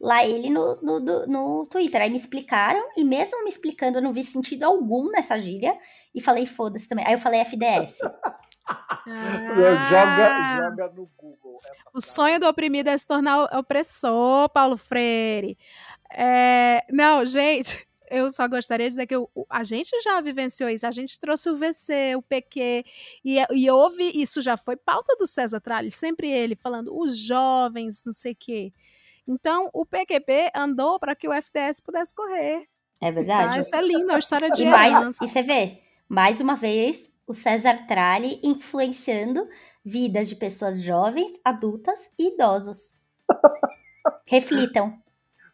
Lá ele no, no, no, no Twitter. Aí me explicaram, e mesmo me explicando, eu não vi sentido algum nessa gíria. E falei, foda-se também. Aí eu falei FDS. Joga, Ah, joga no Google. essa O frase. sonho do oprimido é se tornar opressor, Paulo Freire. É, não, gente, eu só gostaria de dizer que o- a gente já vivenciou isso. A gente trouxe o VC, o PQ, e, e houve, isso já foi pauta do César Tralli, sempre ele falando, os jovens, não sei o quê. Então, o PQP andou para que o FDS pudesse correr. É verdade. Isso é lindo, é uma história de E, mais, e você vê, mais uma vez, o César Tralli influenciando vidas de pessoas jovens, adultas e idosos. Reflitam.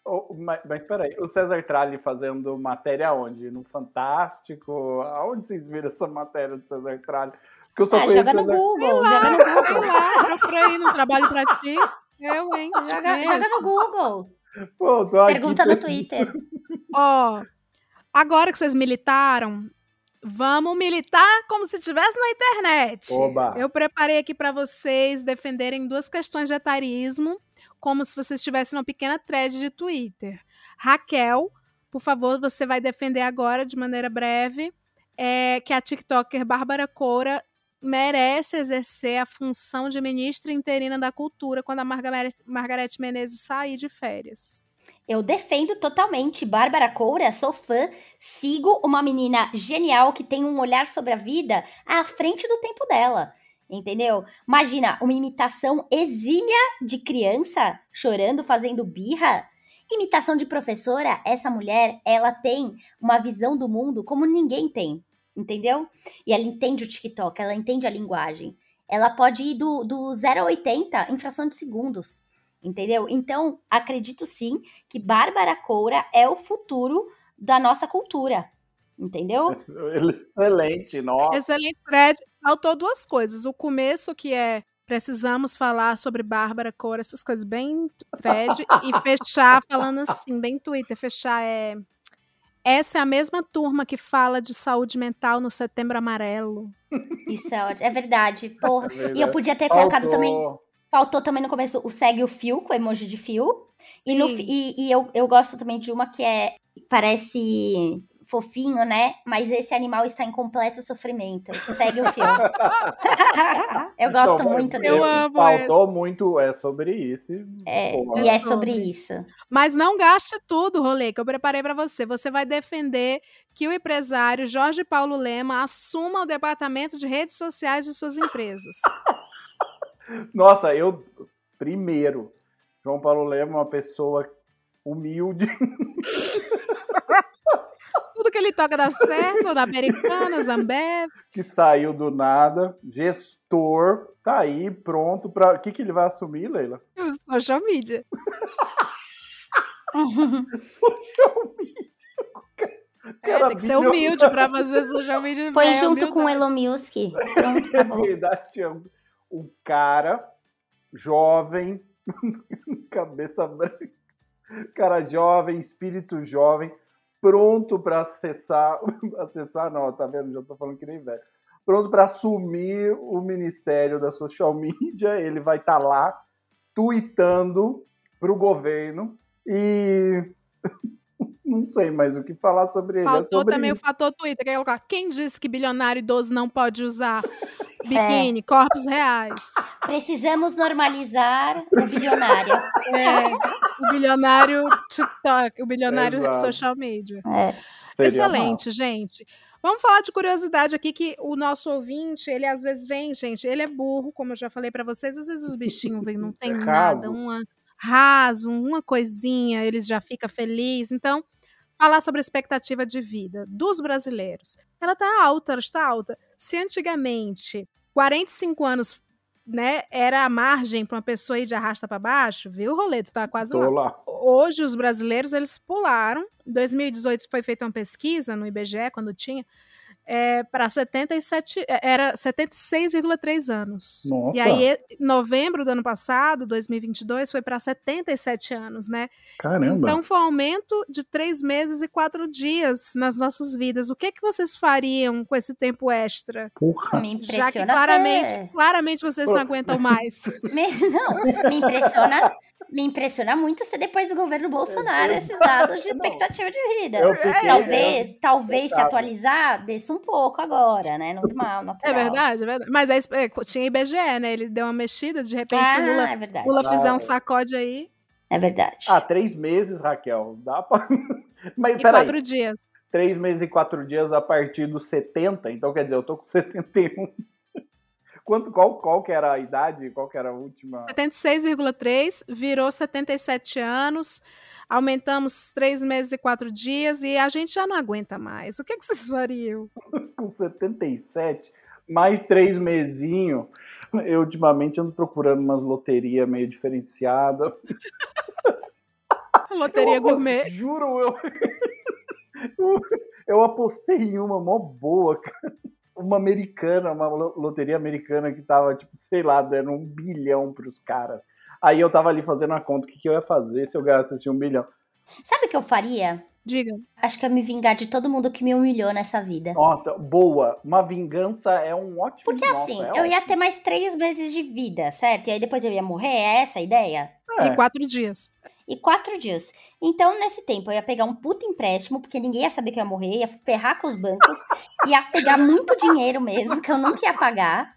Oh, mas, mas peraí, o César Tralli fazendo matéria onde? No Fantástico? Aonde vocês viram essa matéria do César Tralli? Porque eu só Ah, conheço joga no César... Google, joga no Sei Google. lá, procura aí no trabalho pra ti. Eu, hein? Joga, joga no Google. Pô, tô aqui Pergunta no Twitter. Ó, agora que vocês militaram, vamos militar como se estivesse na internet. Oba. Eu preparei aqui para vocês defenderem duas questões de etarismo, como se vocês estivessem numa pequena thread de Twitter. Raquel, por favor, você vai defender agora de maneira breve é, que a TikToker Bárbara Coura merece exercer a função de ministra interina da cultura quando a Margarete, Margarete Menezes sair de férias. Eu defendo totalmente. Bárbara Coura, sou fã. Sigo uma menina genial que tem um olhar sobre a vida à frente do tempo dela. Entendeu? Imagina uma imitação exímia de criança chorando, fazendo birra. Imitação de professora, essa mulher, ela tem uma visão do mundo como ninguém tem. Entendeu? E ela entende o TikTok, ela entende a linguagem. Ela pode ir do, do 0 a 80 em fração de segundos. Entendeu? Então, acredito sim que Bárbara Coura é o futuro da nossa cultura. Entendeu? Excelente, nossa. Excelente thread. Faltou duas coisas. O começo, que é precisamos falar sobre Bárbara Cor, essas coisas bem thread, e fechar falando assim, bem Twitter, fechar é. Essa é a mesma turma que fala de saúde mental no Setembro Amarelo. Isso é ótimo. É verdade. Porra. É E eu podia ter colocado Faltou- também. Faltou também no começo o segue o fio, com emoji de fio. E, no, e, e eu, eu gosto também de uma que é. Parece fofinho, né? Mas esse animal está em completo sofrimento. Segue o fio. eu gosto Então, muito esse desse. Eu amo Faltou esses. muito, é sobre isso. e, É, pô, e é sobre. sobre isso. Mas não gaste tudo, rolê, que eu preparei para você. Você vai defender que o empresário Jorge Paulo Lema assuma o departamento de redes sociais de suas empresas. Nossa, eu. Primeiro, João Paulo Lema é uma pessoa humilde. Tudo que ele toca dá certo, da Americana, Zambev. que saiu do nada, gestor, tá aí pronto para. O que, que ele vai assumir, Leila? Social media. Social media. É, tem que ser humilde pra fazer social media. Põe é, junto com o humildade. Elon Musk. Pronto, É acabou. verdade, é um, um cara jovem, cabeça branca, cara jovem, espírito jovem, pronto para acessar, acessar não, tá vendo? Já tô falando que nem velho. Pronto para assumir o ministério da social media, ele vai estar lá tweetando pro governo e não sei mais o que falar sobre ele. é Faltou sobre também isso. o fator Twitter. Que é quem disse que bilionário idoso não pode usar É. biquíni, corpos reais? Precisamos normalizar o bilionário. É, o bilionário TikTok, o bilionário Exato. social media. É. Excelente, gente. Vamos falar de curiosidade aqui que o nosso ouvinte, ele às vezes vem, gente, ele é burro, como eu já falei pra vocês, às vezes os bichinhos vêm, não tem É nada, uma raso, uma coisinha, eles já ficam felizes. Então, falar sobre a expectativa de vida dos brasileiros. Ela tá alta, ela está alta. Se antigamente 45 anos, né, era a margem para uma pessoa ir de arrasta para baixo, viu, Roleto? Tá quase lá lá. hoje os brasileiros eles pularam. Em 2018 foi feita uma pesquisa no IBGE, quando tinha, é, para 77, é, era 76,3 anos. Nossa. E aí, e- novembro do ano passado, 2022, foi para 77 anos, né? Caramba. Então foi um aumento de três meses e quatro dias nas nossas vidas. O que que vocês fariam com esse tempo extra? Porra. Me Já que impressiona. claramente, claramente vocês não aguentam mais. Me- não, me impressiona, me impressiona muito ser depois do governo Bolsonaro esses dados de expectativa de vida. Eu fiquei, Talvez, talvez se atualizar, desça um pouco agora, né? Normal, É natural. verdade, é verdade. Mas aí, é, tinha IBGE, né? Ele deu uma mexida, de repente, se o Ah, Lula é verdade. Lula fizer um Ah, sacode aí É verdade. Ah, três meses, Raquel. Dá pra. Mas e peraí. quatro dias. Três meses e quatro dias a partir dos 70. Então, quer dizer, eu tô com 71. Quanto, qual, qual que era a idade? Qual que era a última? 76,3, virou 77 anos, aumentamos três meses e quatro dias e a gente já não aguenta mais. O que, que vocês fariam? Com 77. Mais três mesinhos. Eu, ultimamente, ando procurando umas loterias meio diferenciadas. Loteria Eu- gourmet. Juro, eu. eu- Eu apostei em uma mó boa, cara. Uma americana, uma lo- loteria americana que tava, tipo, sei lá, dando um bilhão pros caras. Aí eu tava ali fazendo a conta, o que, que eu ia fazer se eu ganhasse esse um bilhão? Sabe o que eu faria? Diga. Acho que eu ia me vingar de todo mundo que me humilhou nessa vida. Nossa, boa. Uma vingança é um ótimo. Porque nossa, assim, é eu ia ótimo. ter mais três meses de vida, certo? E aí depois eu ia morrer, é essa a ideia? É. E quatro dias. E quatro dias. Então, nesse tempo, eu ia pegar um puta empréstimo, porque ninguém ia saber que eu ia morrer, ia ferrar com os bancos, ia pegar muito dinheiro mesmo, que eu nunca ia pagar.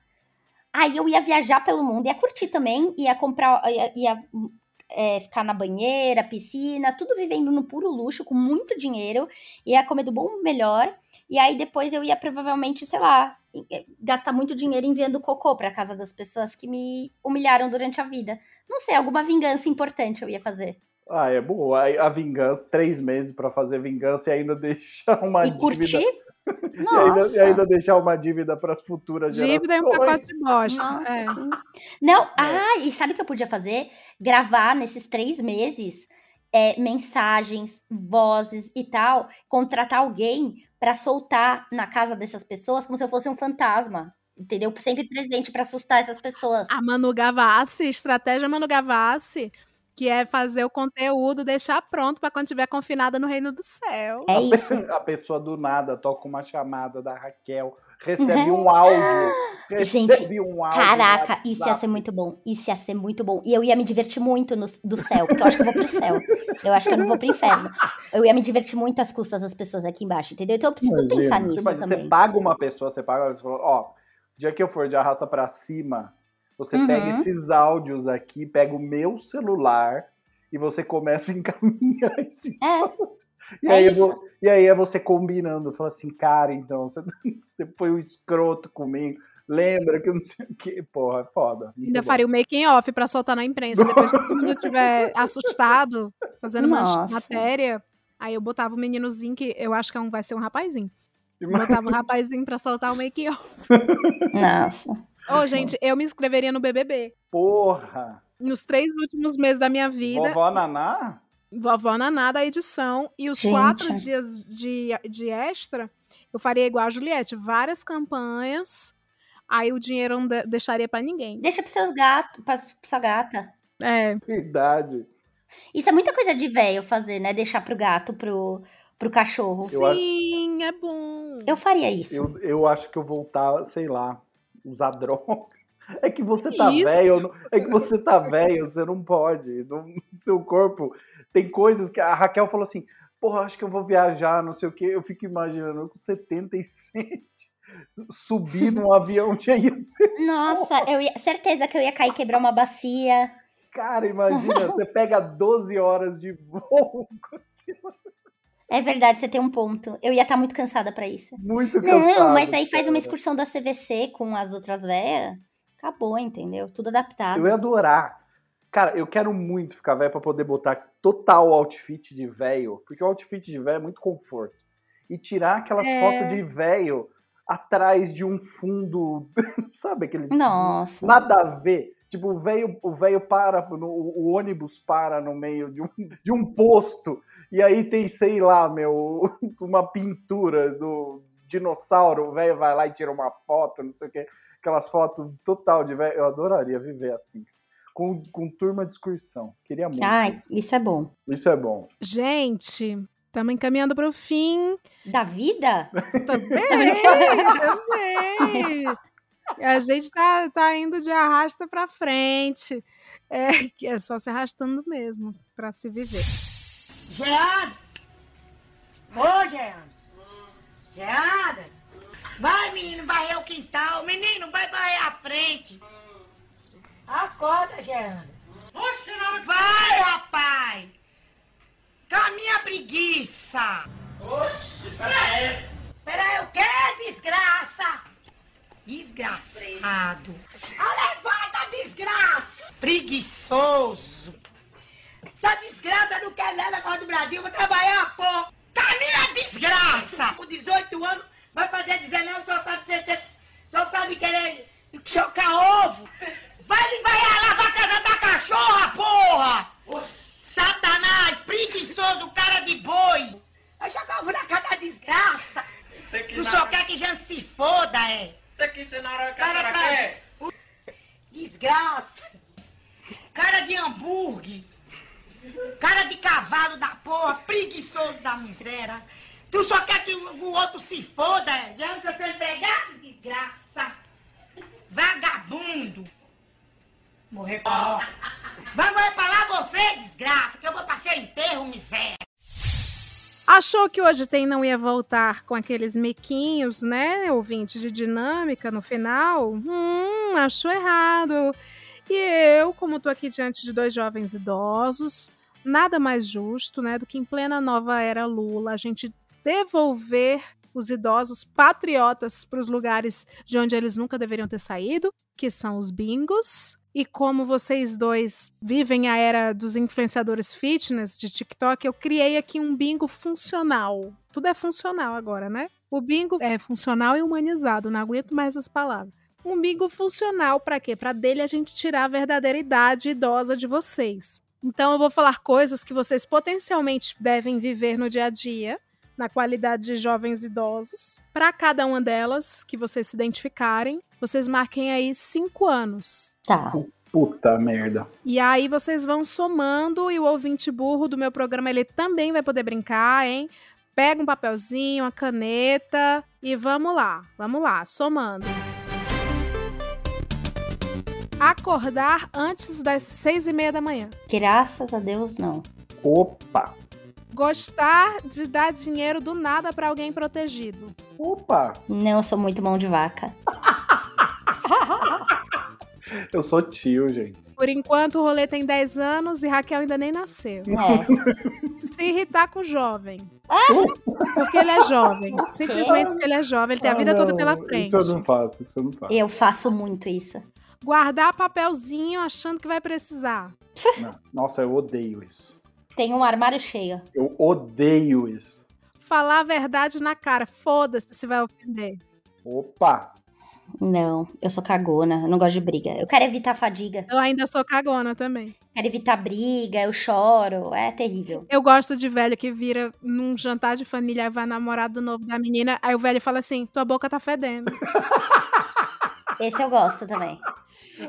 Aí eu ia viajar pelo mundo, ia curtir também, ia comprar, ia, ia, é, ficar na banheira, piscina, tudo vivendo no puro luxo, com muito dinheiro, ia comer do bom e melhor, e aí depois eu ia provavelmente, sei lá, eh, gastar muito dinheiro enviando cocô pra casa das pessoas que me humilharam durante a vida. Não sei, alguma vingança importante eu ia fazer. Ah, é boa. A vingança, três meses pra fazer vingança e ainda deixar uma e dívida. curtir. E ainda, e ainda deixar uma dívida para as futuras Dívida e um gerações. pacote de bosta. Nossa, É. Não, ah, e sabe o que eu podia fazer? Gravar nesses três meses é, mensagens, vozes e tal, contratar alguém pra soltar na casa dessas pessoas como se eu fosse um fantasma. Entendeu? Sempre presente pra assustar essas pessoas. A Manu Gavassi, estratégia Manu Gavassi, que é fazer o conteúdo, deixar pronto para quando estiver confinada no reino do céu. É isso. a pessoa do nada toca uma chamada da Raquel, recebe um áudio. Recebe um áudio. Caraca, isso ia ser muito bom. Isso ia ser muito bom. E eu ia me divertir muito no, do céu, porque eu acho que eu vou pro céu. Eu acho que eu não vou pro inferno. Eu ia me divertir muito às custas das pessoas aqui embaixo, entendeu? Então eu preciso Imagina. pensar nisso Imagina, também. Você paga uma pessoa, você paga, você fala, ó, dia que eu for de arrasta pra cima, você Uhum. pega esses áudios aqui, pega o meu celular e você começa a encaminhar esse É, E, É aí é isso. vo- e aí é você combinando, fala assim, cara, então, você, você foi um escroto comigo, lembra que eu não sei o que, porra, é foda. Ainda bom. faria o making off para soltar na imprensa. Depois que todo mundo estiver assustado, fazendo uma Nossa. matéria, aí eu botava o meninozinho, que eu acho que é um, vai ser um rapazinho. Botava o rapazinho pra soltar o making off. nossa. Ô, gente, eu me inscreveria no BBB. Porra! Nos três últimos meses da minha vida, Vovó Naná? vovó Naná da edição, e os Gente. quatro dias de, de extra, eu faria igual a Juliette, várias campanhas, aí o dinheiro eu não de- deixaria pra ninguém. Deixa pros seus gatos, pra, pra sua gata. É, Verdade. Isso é muita coisa de velho fazer, né? Deixar pro gato, pro, pro cachorro. Eu acho- sim, é bom. Eu faria isso. Eu, eu acho que eu voltar, sei lá, usar droga. É que você tá Isso. velho, é que você tá velho, você não pode. Não, seu corpo tem coisas que a Raquel falou assim: "Porra, acho que eu vou viajar, não sei o quê". Eu fico imaginando eu com 77 su- subir num avião tinha ser, Nossa, eu ia, certeza que eu ia cair e quebrar uma bacia. cara, imagina, você pega 12 horas de voo. É verdade, você tem um ponto. Eu ia estar muito cansada pra isso. Muito cansado. Não, mas aí faz uma excursão da CVC com as outras véias. Acabou, entendeu? Tudo adaptado. Eu ia adorar. Cara, eu quero muito ficar velho pra poder botar total outfit de velho, porque o outfit de velho é muito conforto. E tirar aquelas É. fotos de velho atrás de um fundo, sabe aqueles Nossa. nada a ver. Tipo, o velho, o velho para, no- o ônibus para no meio de um, de um posto e aí tem, sei lá, meu, uma pintura do dinossauro, o velho vai lá e tira uma foto, não sei o quê. Aquelas fotos total de velho. Eu adoraria viver assim. Com, com turma de excursão. Queria muito. Ai, isso é bom. Isso é bom. Gente, estamos encaminhando para o fim. Da vida? Também, também. A gente tá, tá indo de arrasta para frente. É, que é só se arrastando mesmo para se viver. Geada! Ô, Geada! Geada! Vai, menino, varrer o quintal. Menino, vai varrer a frente. Acorda, Geada. Vai, rapaz! Caminha preguiça! Oxe, peraí! Peraí, o quê, desgraça? Desgraçado! A levada, desgraça! Preguiçoso! Essa desgraça não quer nada agora do Brasil, vou trabalhar, pô! Caminha, desgraça! Com 18 anos, vai fazer 19, só sabe ser, só sabe querer chocar ovo! Vai, vai lavar a casa da cachorra, porra! Satanás, preguiçoso, cara de boi! Vai jogar ovo na casa da desgraça! Tu só quer que já se foda, é? Tem que ensinar a Cara, cara, Desgraça! Cara de hambúrguer! Cara de cavalo da porra, preguiçoso da miséria! Tu só quer que o, outro se foda, é? Já não precisa ser empregado, desgraça! Vagabundo! Morrer com ó. Vai, vai pra lá você, desgraça, que eu vou pra seu enterro, miséria! Achou que hoje tem não ia voltar com aqueles miquinhos, né, ouvinte, de dinâmica no final? Hum, achou errado. E eu, como tô aqui diante de dois jovens idosos, nada mais justo, né, do que em plena nova era Lula, a gente devolver os idosos patriotas para os lugares de onde eles nunca deveriam ter saído, que são os bingos. E como vocês dois vivem a era dos influenciadores fitness de TikTok, eu criei aqui um bingo funcional. Tudo é funcional agora, né? O bingo é funcional e humanizado, não aguento mais as palavras. Um bingo funcional para quê? Para dele a gente tirar a verdadeira idade idosa de vocês. Então eu vou falar coisas que vocês potencialmente devem viver no dia a dia, na qualidade de jovens idosos. Para cada uma delas que vocês se identificarem, vocês marquem aí cinco anos. Tá. Puta merda. E aí vocês vão somando e o ouvinte burro do meu programa ele também vai poder brincar, hein? Pega um papelzinho, uma caneta e vamos lá, vamos lá, somando. Acordar antes das seis e meia da manhã. Graças a Deus, não. Opa! Gostar de dar dinheiro do nada pra alguém protegido. Opa! Não, eu sou muito mão de vaca. Eu sou tio, gente. Por enquanto o rolê tem 10 anos e Raquel ainda nem nasceu. É. Se irritar com o jovem. Porque ele é jovem. Simplesmente porque ele é jovem, ele tem a Ah, vida toda pela frente. Isso eu não faço, isso eu não faço. Eu faço muito isso. Guardar papelzinho achando que vai precisar. Não. Nossa, eu odeio isso. Tem um armário cheio. Eu odeio isso. Falar a verdade na cara. Foda-se se vai ofender. Opa! Não, eu sou cagona, eu não gosto de briga. Eu quero evitar fadiga, Eu ainda sou cagona também. quero evitar briga, eu choro, é terrível. Eu gosto de velho que vira num jantar de família, vai namorado novo da menina, aí o velho fala assim: tua boca tá fedendo. Esse eu gosto também.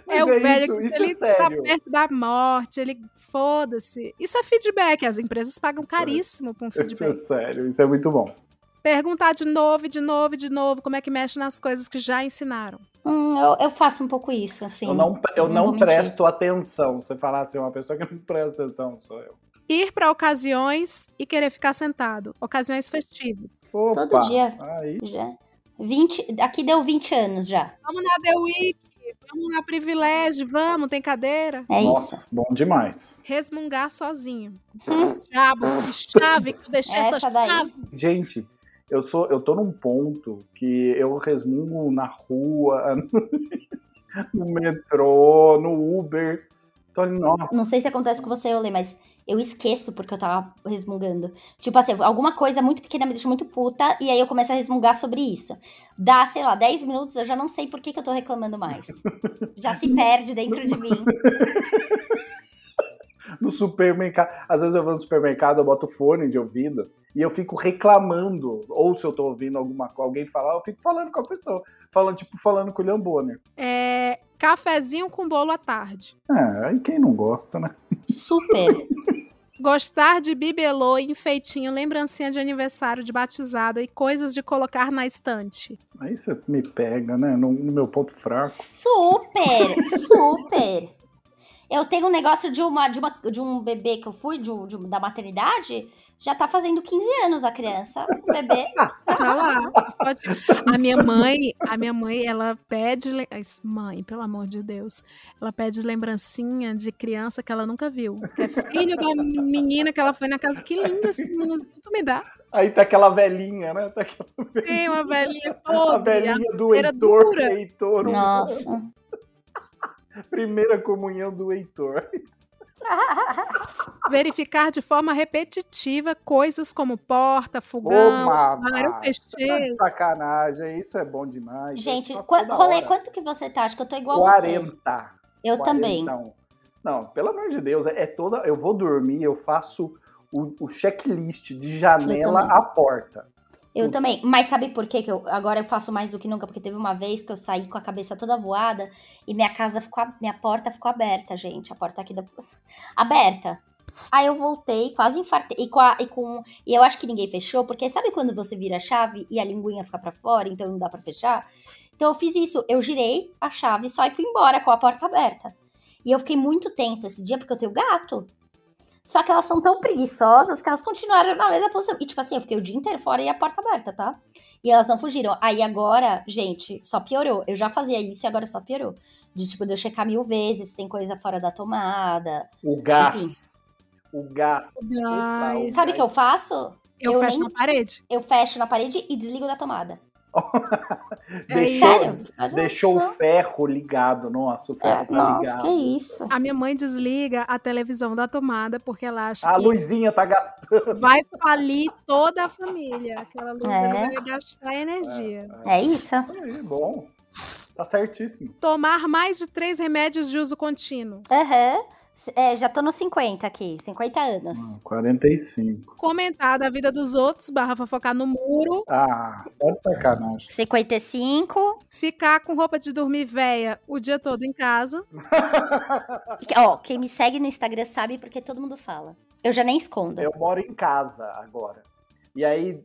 É o é velho isso, que isso é ele tá sério. perto da morte, ele foda-se. Isso é feedback, as empresas pagam caríssimo com Isso é feedback. sério, isso é muito bom. Perguntar de novo, e de novo, e de novo, como é que mexe nas coisas que já ensinaram. Hum, eu, eu faço um pouco isso, assim. eu não, eu não não, vou mentir. presto atenção. Você falar assim, uma pessoa que não presta atenção, sou eu. Ir pra ocasiões e querer ficar sentado. Ocasiões festivas. Opa, Todo dia. Aí, Já. 20, aqui deu 20 anos já. Vamos na The Week, Vamos na privilégio, vamos, tem cadeira. É Nossa, isso. bom demais. Resmungar sozinho. Diabo, que chave que tu deixou essa, Essa daí. chave. Gente, eu sou, eu tô num ponto que eu resmungo na rua, no metrô, no Uber. Tô, nossa. Não sei se acontece com você, Olê, mas eu esqueço porque eu tava resmungando. Tipo assim, alguma coisa muito pequena me deixa muito puta e aí eu começo a resmungar sobre isso. Dá, sei lá, 10 minutos, eu já não sei por que, que eu tô reclamando mais. Já se perde dentro de mim. no supermercado. Às vezes eu vou no supermercado, eu boto fone de ouvido e eu fico reclamando. Ou se eu tô ouvindo alguma coisa, alguém falar, eu fico falando com a pessoa. Falando, tipo, falando com o Leon Bonner. É, cafezinho com bolo à tarde. É, aí quem não gosta, né? Super. Gostar de bibelô, enfeitinho, lembrancinha de aniversário, de batizado e coisas de colocar na estante. Aí você me pega, né? No, no meu ponto fraco. Super, super. Eu tenho um negócio de, uma, de, uma, de um bebê que eu fui, de, um- de da maternidade, já tá fazendo 15 anos a criança, o bebê. Tá lá. Pode- A minha mãe, a minha mãe, ela pede. Mãe, pelo amor de Deus. Ela pede lembrancinha de criança que ela nunca viu. Que é filho da menina que ela foi na casa. Que linda esse menino. Tu me dá? Aí tá aquela velhinha, né? Tá aquela Tem uma velhinha a podre. velhinha do Heitor. dura. Heitor um- Nossa. Primeira comunhão do Heitor. Verificar de forma repetitiva coisas como porta, fogão, armário tá de fecheiro. sacanagem, isso é bom demais. Gente, toda rolê, hora. quanto que você tá? Acho que eu tô igual a você. 40. Eu também. Não, não, pelo amor de Deus, é, é toda. Eu vou dormir, eu faço o, o checklist de janela à porta. Eu também. Mas sabe por quê que eu agora eu faço mais do que nunca? Porque teve uma vez que eu saí com a cabeça toda voada e minha casa ficou, minha porta ficou aberta, gente. A porta aqui da aberta. Aí eu voltei, quase infartei. E com, a- e com e eu acho que ninguém fechou, porque sabe quando você vira a chave e a linguinha fica pra fora, então não dá pra fechar? Então eu fiz isso, eu girei a chave só e fui embora com a porta aberta. E eu fiquei muito tensa esse dia porque eu tenho gato. Só que elas são tão preguiçosas que elas continuaram na mesma posição. E, tipo assim, eu fiquei o dia inteiro fora e a porta aberta, tá? E elas não fugiram. Aí agora, gente, só piorou. Eu já fazia isso e agora só piorou. De, tipo, de eu checar mil vezes se tem coisa fora da tomada. O gás. Enfim. O gás. Sabe o que eu faço? Eu, Eu fecho nem- na parede. Eu fecho na parede e desligo da tomada. É Deixou, eu- deixou o ferro ligado. Nossa, o ferro É, tá nossa, ligado. que isso. A minha mãe desliga a televisão da tomada porque ela acha A que luzinha tá gastando. vai falir toda a família. Aquela luz É. vai gastar energia. É isso. Aí, bom. Tá certíssimo. Tomar mais de três remédios de uso contínuo. Aham. É, já tô nos 50 aqui, 50 anos. Ah, 45. Comentar da vida dos outros, barra fofocar no muro. Ah, tá de sacanagem. 55. Ficar com roupa de dormir véia o dia todo em casa. Ó, quem me segue no Instagram sabe porque todo mundo fala. Eu já nem escondo. Eu moro em casa agora. E aí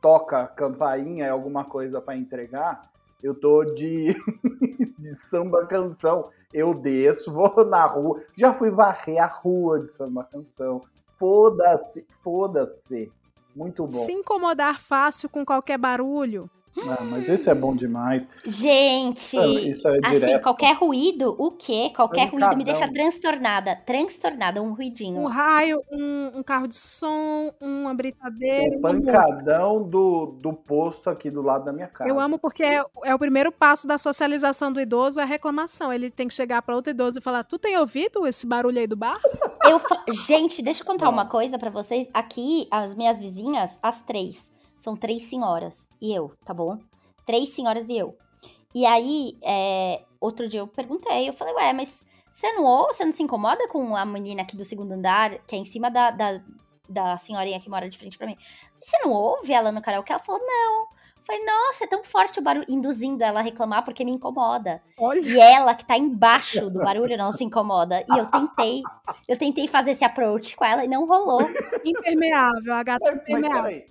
toca a campainha, é alguma coisa pra entregar. Eu tô de, de samba canção. Eu desço, vou na rua. Já fui varrer a rua de samba canção. Foda-se, foda-se. Muito bom. Se incomodar fácil com qualquer barulho. Ah, mas esse é bom demais. Gente, Isso é assim, direto. qualquer ruído, o quê? Qualquer ruído me deixa transtornada. Transtornada, um ruidinho. Um raio, um, um carro de som, uma britadeira, O mosca. pancadão do, do posto aqui do lado da minha casa. Eu amo porque é, é o primeiro passo da socialização do idoso, é a reclamação. Ele tem que chegar para outro idoso e falar: Tu tem ouvido esse barulho aí do bar? Eu fa- Gente, deixa eu contar Não. uma coisa pra vocês. Aqui, as minhas vizinhas, as três, são três senhoras. E eu, tá bom? Três senhoras e eu. E aí, é, outro dia eu perguntei, eu falei, ué, mas você não ouve, você não se incomoda com a menina aqui do segundo andar, que é em cima da, da, da senhorinha que mora de frente pra mim? Você não ouve ela no karaokê? Ela falou, não. Eu falei, nossa, é tão forte o barulho, induzindo ela a reclamar porque me incomoda. Olha. E ela, que tá embaixo do barulho, não se incomoda. E eu tentei. Eu tentei fazer esse approach com ela e não rolou. Impermeável, a gata Mas impermeável. peraí,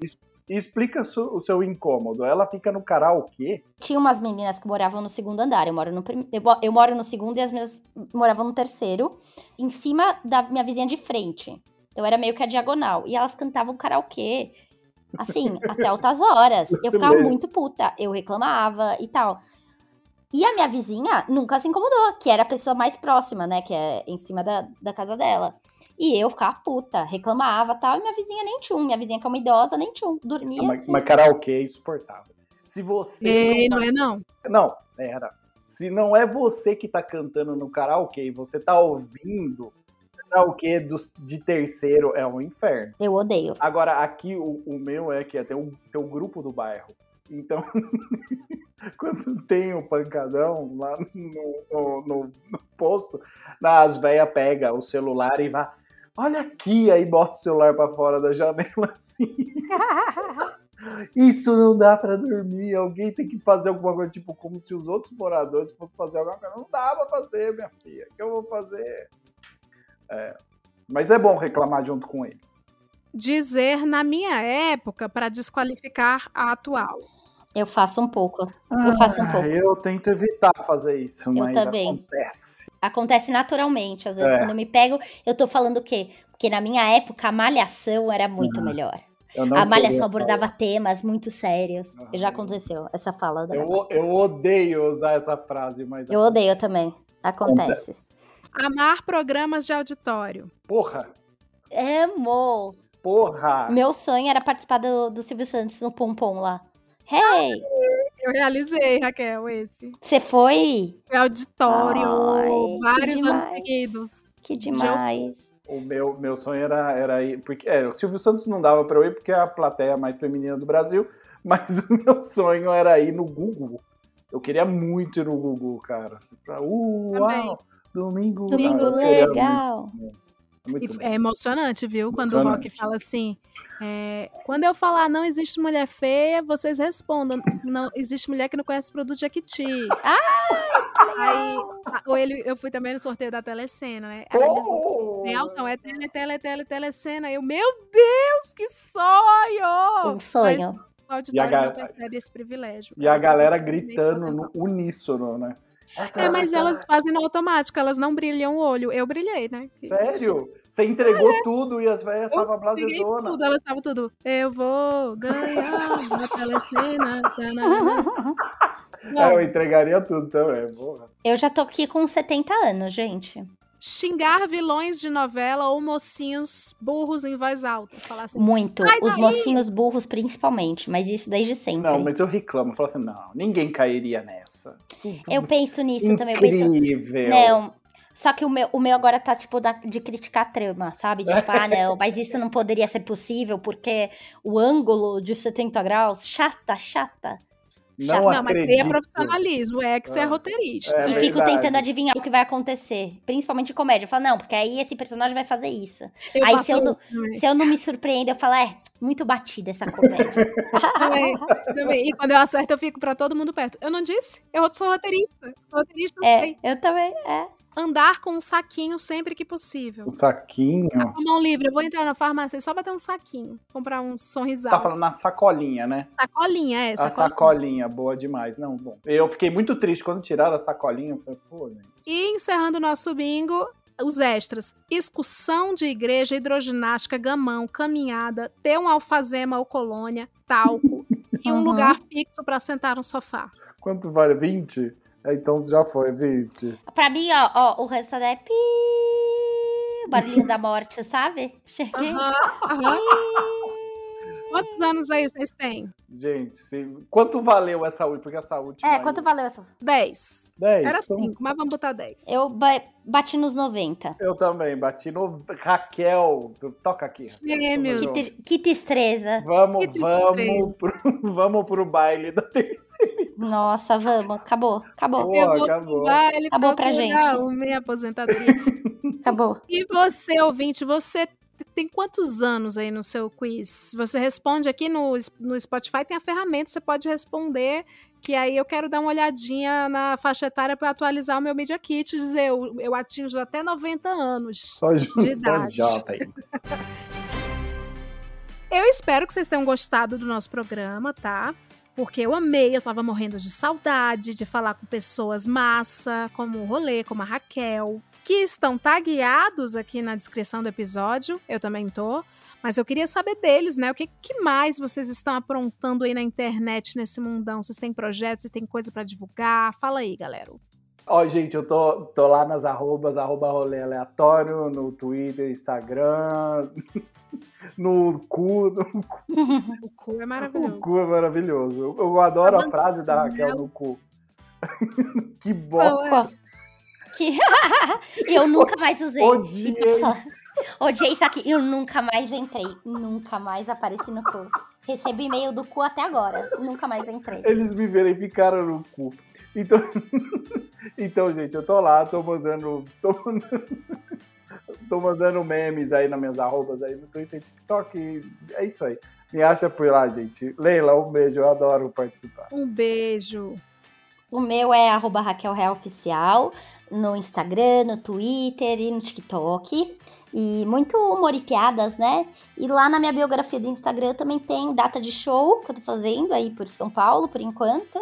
es- explica o seu incômodo. Ela fica no karaokê? Tinha umas meninas que moravam no segundo andar. Eu moro no, prim... eu, mo- eu moro no segundo e as minhas moravam no terceiro, em cima da minha vizinha de frente. Então era meio que a diagonal. E elas cantavam karaokê, assim, até altas horas. Eu ficava muito puta. Eu reclamava e tal. E a minha vizinha nunca se incomodou, que era a pessoa mais próxima, né? Que é em cima da, da casa dela. E eu ficava puta, reclamava tal, e minha vizinha nem tchum. Minha vizinha, que é uma idosa, nem tchum. Dormia. Mas, assim. mas karaokê é insuportável. Se você. Ei, tá- não é não. Não, era. Se não é você que tá cantando no karaokê e você tá ouvindo, karaokê dos, de terceiro é um inferno. Eu odeio. Agora, aqui o, o meu é que é ter o, ter o grupo do bairro. Então, quando tem o pancadão lá no, no, no- posto, as velhas pegam o celular e vai. Olha aqui, aí bota o celular pra fora da janela assim. Isso não dá pra dormir. Alguém tem que fazer alguma coisa, tipo, como se os outros moradores fossem fazer alguma coisa. Não dá pra fazer, minha filha. O que eu vou fazer? É. Mas é bom reclamar junto com eles. Dizer na minha época para desqualificar a atual. Eu faço um pouco. Eu faço um Ah, pouco. Eu tento evitar fazer isso, mas também. acontece. Acontece naturalmente. Às vezes, É. quando eu me pego, eu tô falando o quê? Porque na minha época, a malhação era muito Uhum. melhor. A malhação abordava falar. temas muito sérios. Aham. Já aconteceu essa fala da Eu, eu odeio usar essa frase, mas. Eu odeio também. Acontece. Amar programas de auditório. Porra! Amo! Porra! Meu sonho era participar do, do Silvio Santos no Pum lá. Hey! Eu realizei, Raquel, esse. Você foi? Foi auditório, Ai, vários anos seguidos. Que demais. O meu, meu sonho era, era ir. Porque, é, o Silvio Santos não dava pra eu ir porque é a plateia mais feminina do Brasil, mas o meu sonho era ir no Google. Eu queria muito ir no Google, cara. Pra, uh, uau, domingo. Domingo Ah, legal. muito, E muito é emocionante, viu? Quando o Rock Emocionante. fala assim. é, quando eu falar não existe mulher feia, vocês respondam. Não existe mulher que não conhece produto Jequiti. Aí, a- ou ele, eu fui também no sorteio da telecena, né? Aí eles Oh! Nelton, é tele, tele, tele, telecena. Eu, meu Deus, que sonho! Um sonho. Mas o auditório E a não percebe esse privilégio. E a galera gritando no uníssono, né? É, mas elas fazem no automático, elas não brilham o olho. Eu brilhei, né? Sério? Você entregou tudo e as velhas estavam blasezona. tudo, elas estavam tudo. Eu vou ganhar na telecena. É, eu entregaria tudo também, porra. Eu já tô aqui com 70 anos, gente. Xingar vilões de novela ou mocinhos burros em voz alta. Falar assim, Muito. Os mocinhos burros, principalmente. Mas isso desde sempre. Não, mas eu reclamo. Eu falo assim, não, ninguém cairia nessa. Eu penso nisso também. Eu penso, Incrível. Não. Só que o meu, o meu agora tá, tipo, da- de criticar a trama, sabe? De tipo, ah, não, mas isso não poderia ser possível porque o ângulo de 70 graus, chata, chata. Não, Não, mas aí é profissionalismo, é que você é Ah. roteirista. É e fico tentando adivinhar o que vai acontecer. Principalmente em comédia. Eu falo, não, porque aí esse personagem vai fazer isso. Eu aí se eu, não, se eu não me surpreendo, eu falo, é, muito batida essa comédia. Também, também. E quando eu acerto, eu fico pra todo mundo perto. Eu não disse? Eu sou roteirista. Sou roteirista, eu é, sei. eu também, é. Andar com um saquinho sempre que possível. Um saquinho. Com mão livre, eu vou entrar na farmácia e só bater um saquinho. Comprar um sorrisal. Tá falando na sacolinha, né? Sacolinha, é, A sacolinha. sacolinha, boa demais. Não, bom. Eu fiquei muito triste quando tiraram a sacolinha. Eu falei, pô, gente. E encerrando o nosso bingo, os extras. Excursão de igreja, hidroginástica, gamão, caminhada, ter um alfazema ou colônia, talco e um Uhum. lugar fixo pra sentar no sofá. Quanto vale? 20? É, Então já foi, 20. Pra mim, ó, ó, o resto é pi... o barulhinho da morte, sabe? Cheguei. Aham. Quantos anos aí vocês têm? Gente, se- quanto valeu essa última? Porque essa última. É, aí- quanto valeu essa? 10. 10. Era Então, 5, mas vamos botar 10. Eu ba- bati nos 90. Eu também, bati no. Raquel, toca aqui. Gêmeos. Que, que tristeza. Vamos, Que vamos, pro, vamos pro baile da terceira. Nossa, vamos. Acabou, acabou, Pô, Eu vou acabou. pro baile Acabou pra gente. Minha aposentadoria. acabou. E você, ouvinte, você t- tem quantos anos aí no seu quiz? Você responde aqui no, no Spotify, tem a ferramenta, você pode responder, que aí eu quero dar uma olhadinha na faixa etária para atualizar o meu Media Kit e dizer, eu, eu atingo até 90 anos. Só, De só idade. Jota aí. Eu espero que vocês tenham gostado do nosso programa, tá? Porque eu amei, eu tava morrendo de saudade de falar com pessoas massa, como o Rolê, como a Raquel, que estão tagueados aqui na descrição do episódio, eu também tô. Mas eu queria saber deles, né? O que, que mais vocês estão aprontando aí na internet, nesse mundão? Vocês têm projetos, vocês têm coisa para divulgar? Fala aí, galera. Ó, gente, eu tô, tô lá nas arrobas, arroba rolê aleatório, no Twitter, Instagram, no cu. No cu. O cu é maravilhoso. O cu é maravilhoso. Eu, eu adoro a frase da Raquel no cu. que bosta. Que... eu nunca mais usei. Odiei. Odiei isso aqui. Eu nunca mais entrei. Nunca mais apareci no cu. Recebo e-mail do cu até agora. Nunca mais entrei. Eles me verificaram no cu. Então, então gente, eu tô lá, tô mandando. Tô mandando, tô mandando memes aí nas minhas arrobas aí no Twitter e TikTok. É isso aí. Me acha por lá, gente. Leila, um beijo, eu adoro participar. Um beijo. O meu é arroba Raquel Real Oficial no Instagram, no Twitter e no TikTok. E muito humor e piadas, né? E lá na minha biografia do Instagram também tem data de show que eu tô fazendo aí por São Paulo, por enquanto.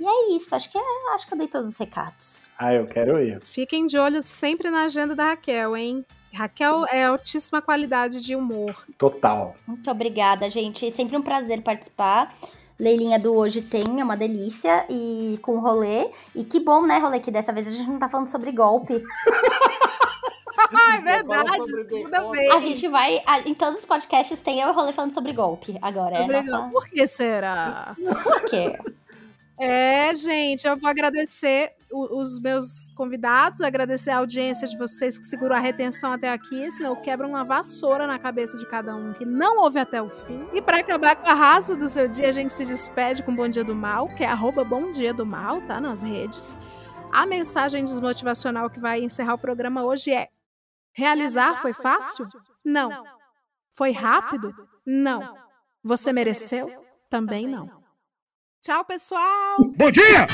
E é isso, acho que, é, acho que eu dei todos os recados. Ah, eu quero ir. Fiquem de olho sempre na agenda da Raquel, hein? Raquel é altíssima qualidade de humor. Total. Muito obrigada, gente. Sempre um prazer participar. Leilinha do Hoje Tem, é uma delícia. E com rolê. E que bom, né, rolê, que dessa vez a gente não tá falando sobre golpe. ah, é verdade, segunda vez. A gente vai. A, em todos os podcasts tem eu e o rolê falando sobre golpe agora. Sobre é nossa... Por que será? Por quê? É, gente, eu vou agradecer os meus convidados, agradecer a audiência de vocês que segurou a retenção até aqui, senão eu quebro uma vassoura na cabeça de cada um que não ouve até o fim. E para acabar com a raça do seu dia, a gente se despede com Bom Dia do Mal, que é arroba Bom Dia do Mal, tá? Nas redes. A mensagem desmotivacional que vai encerrar o programa hoje é: Realizar foi fácil? Não. Foi rápido? Não. Você mereceu? Também não. Tchau, pessoal! Bom dia!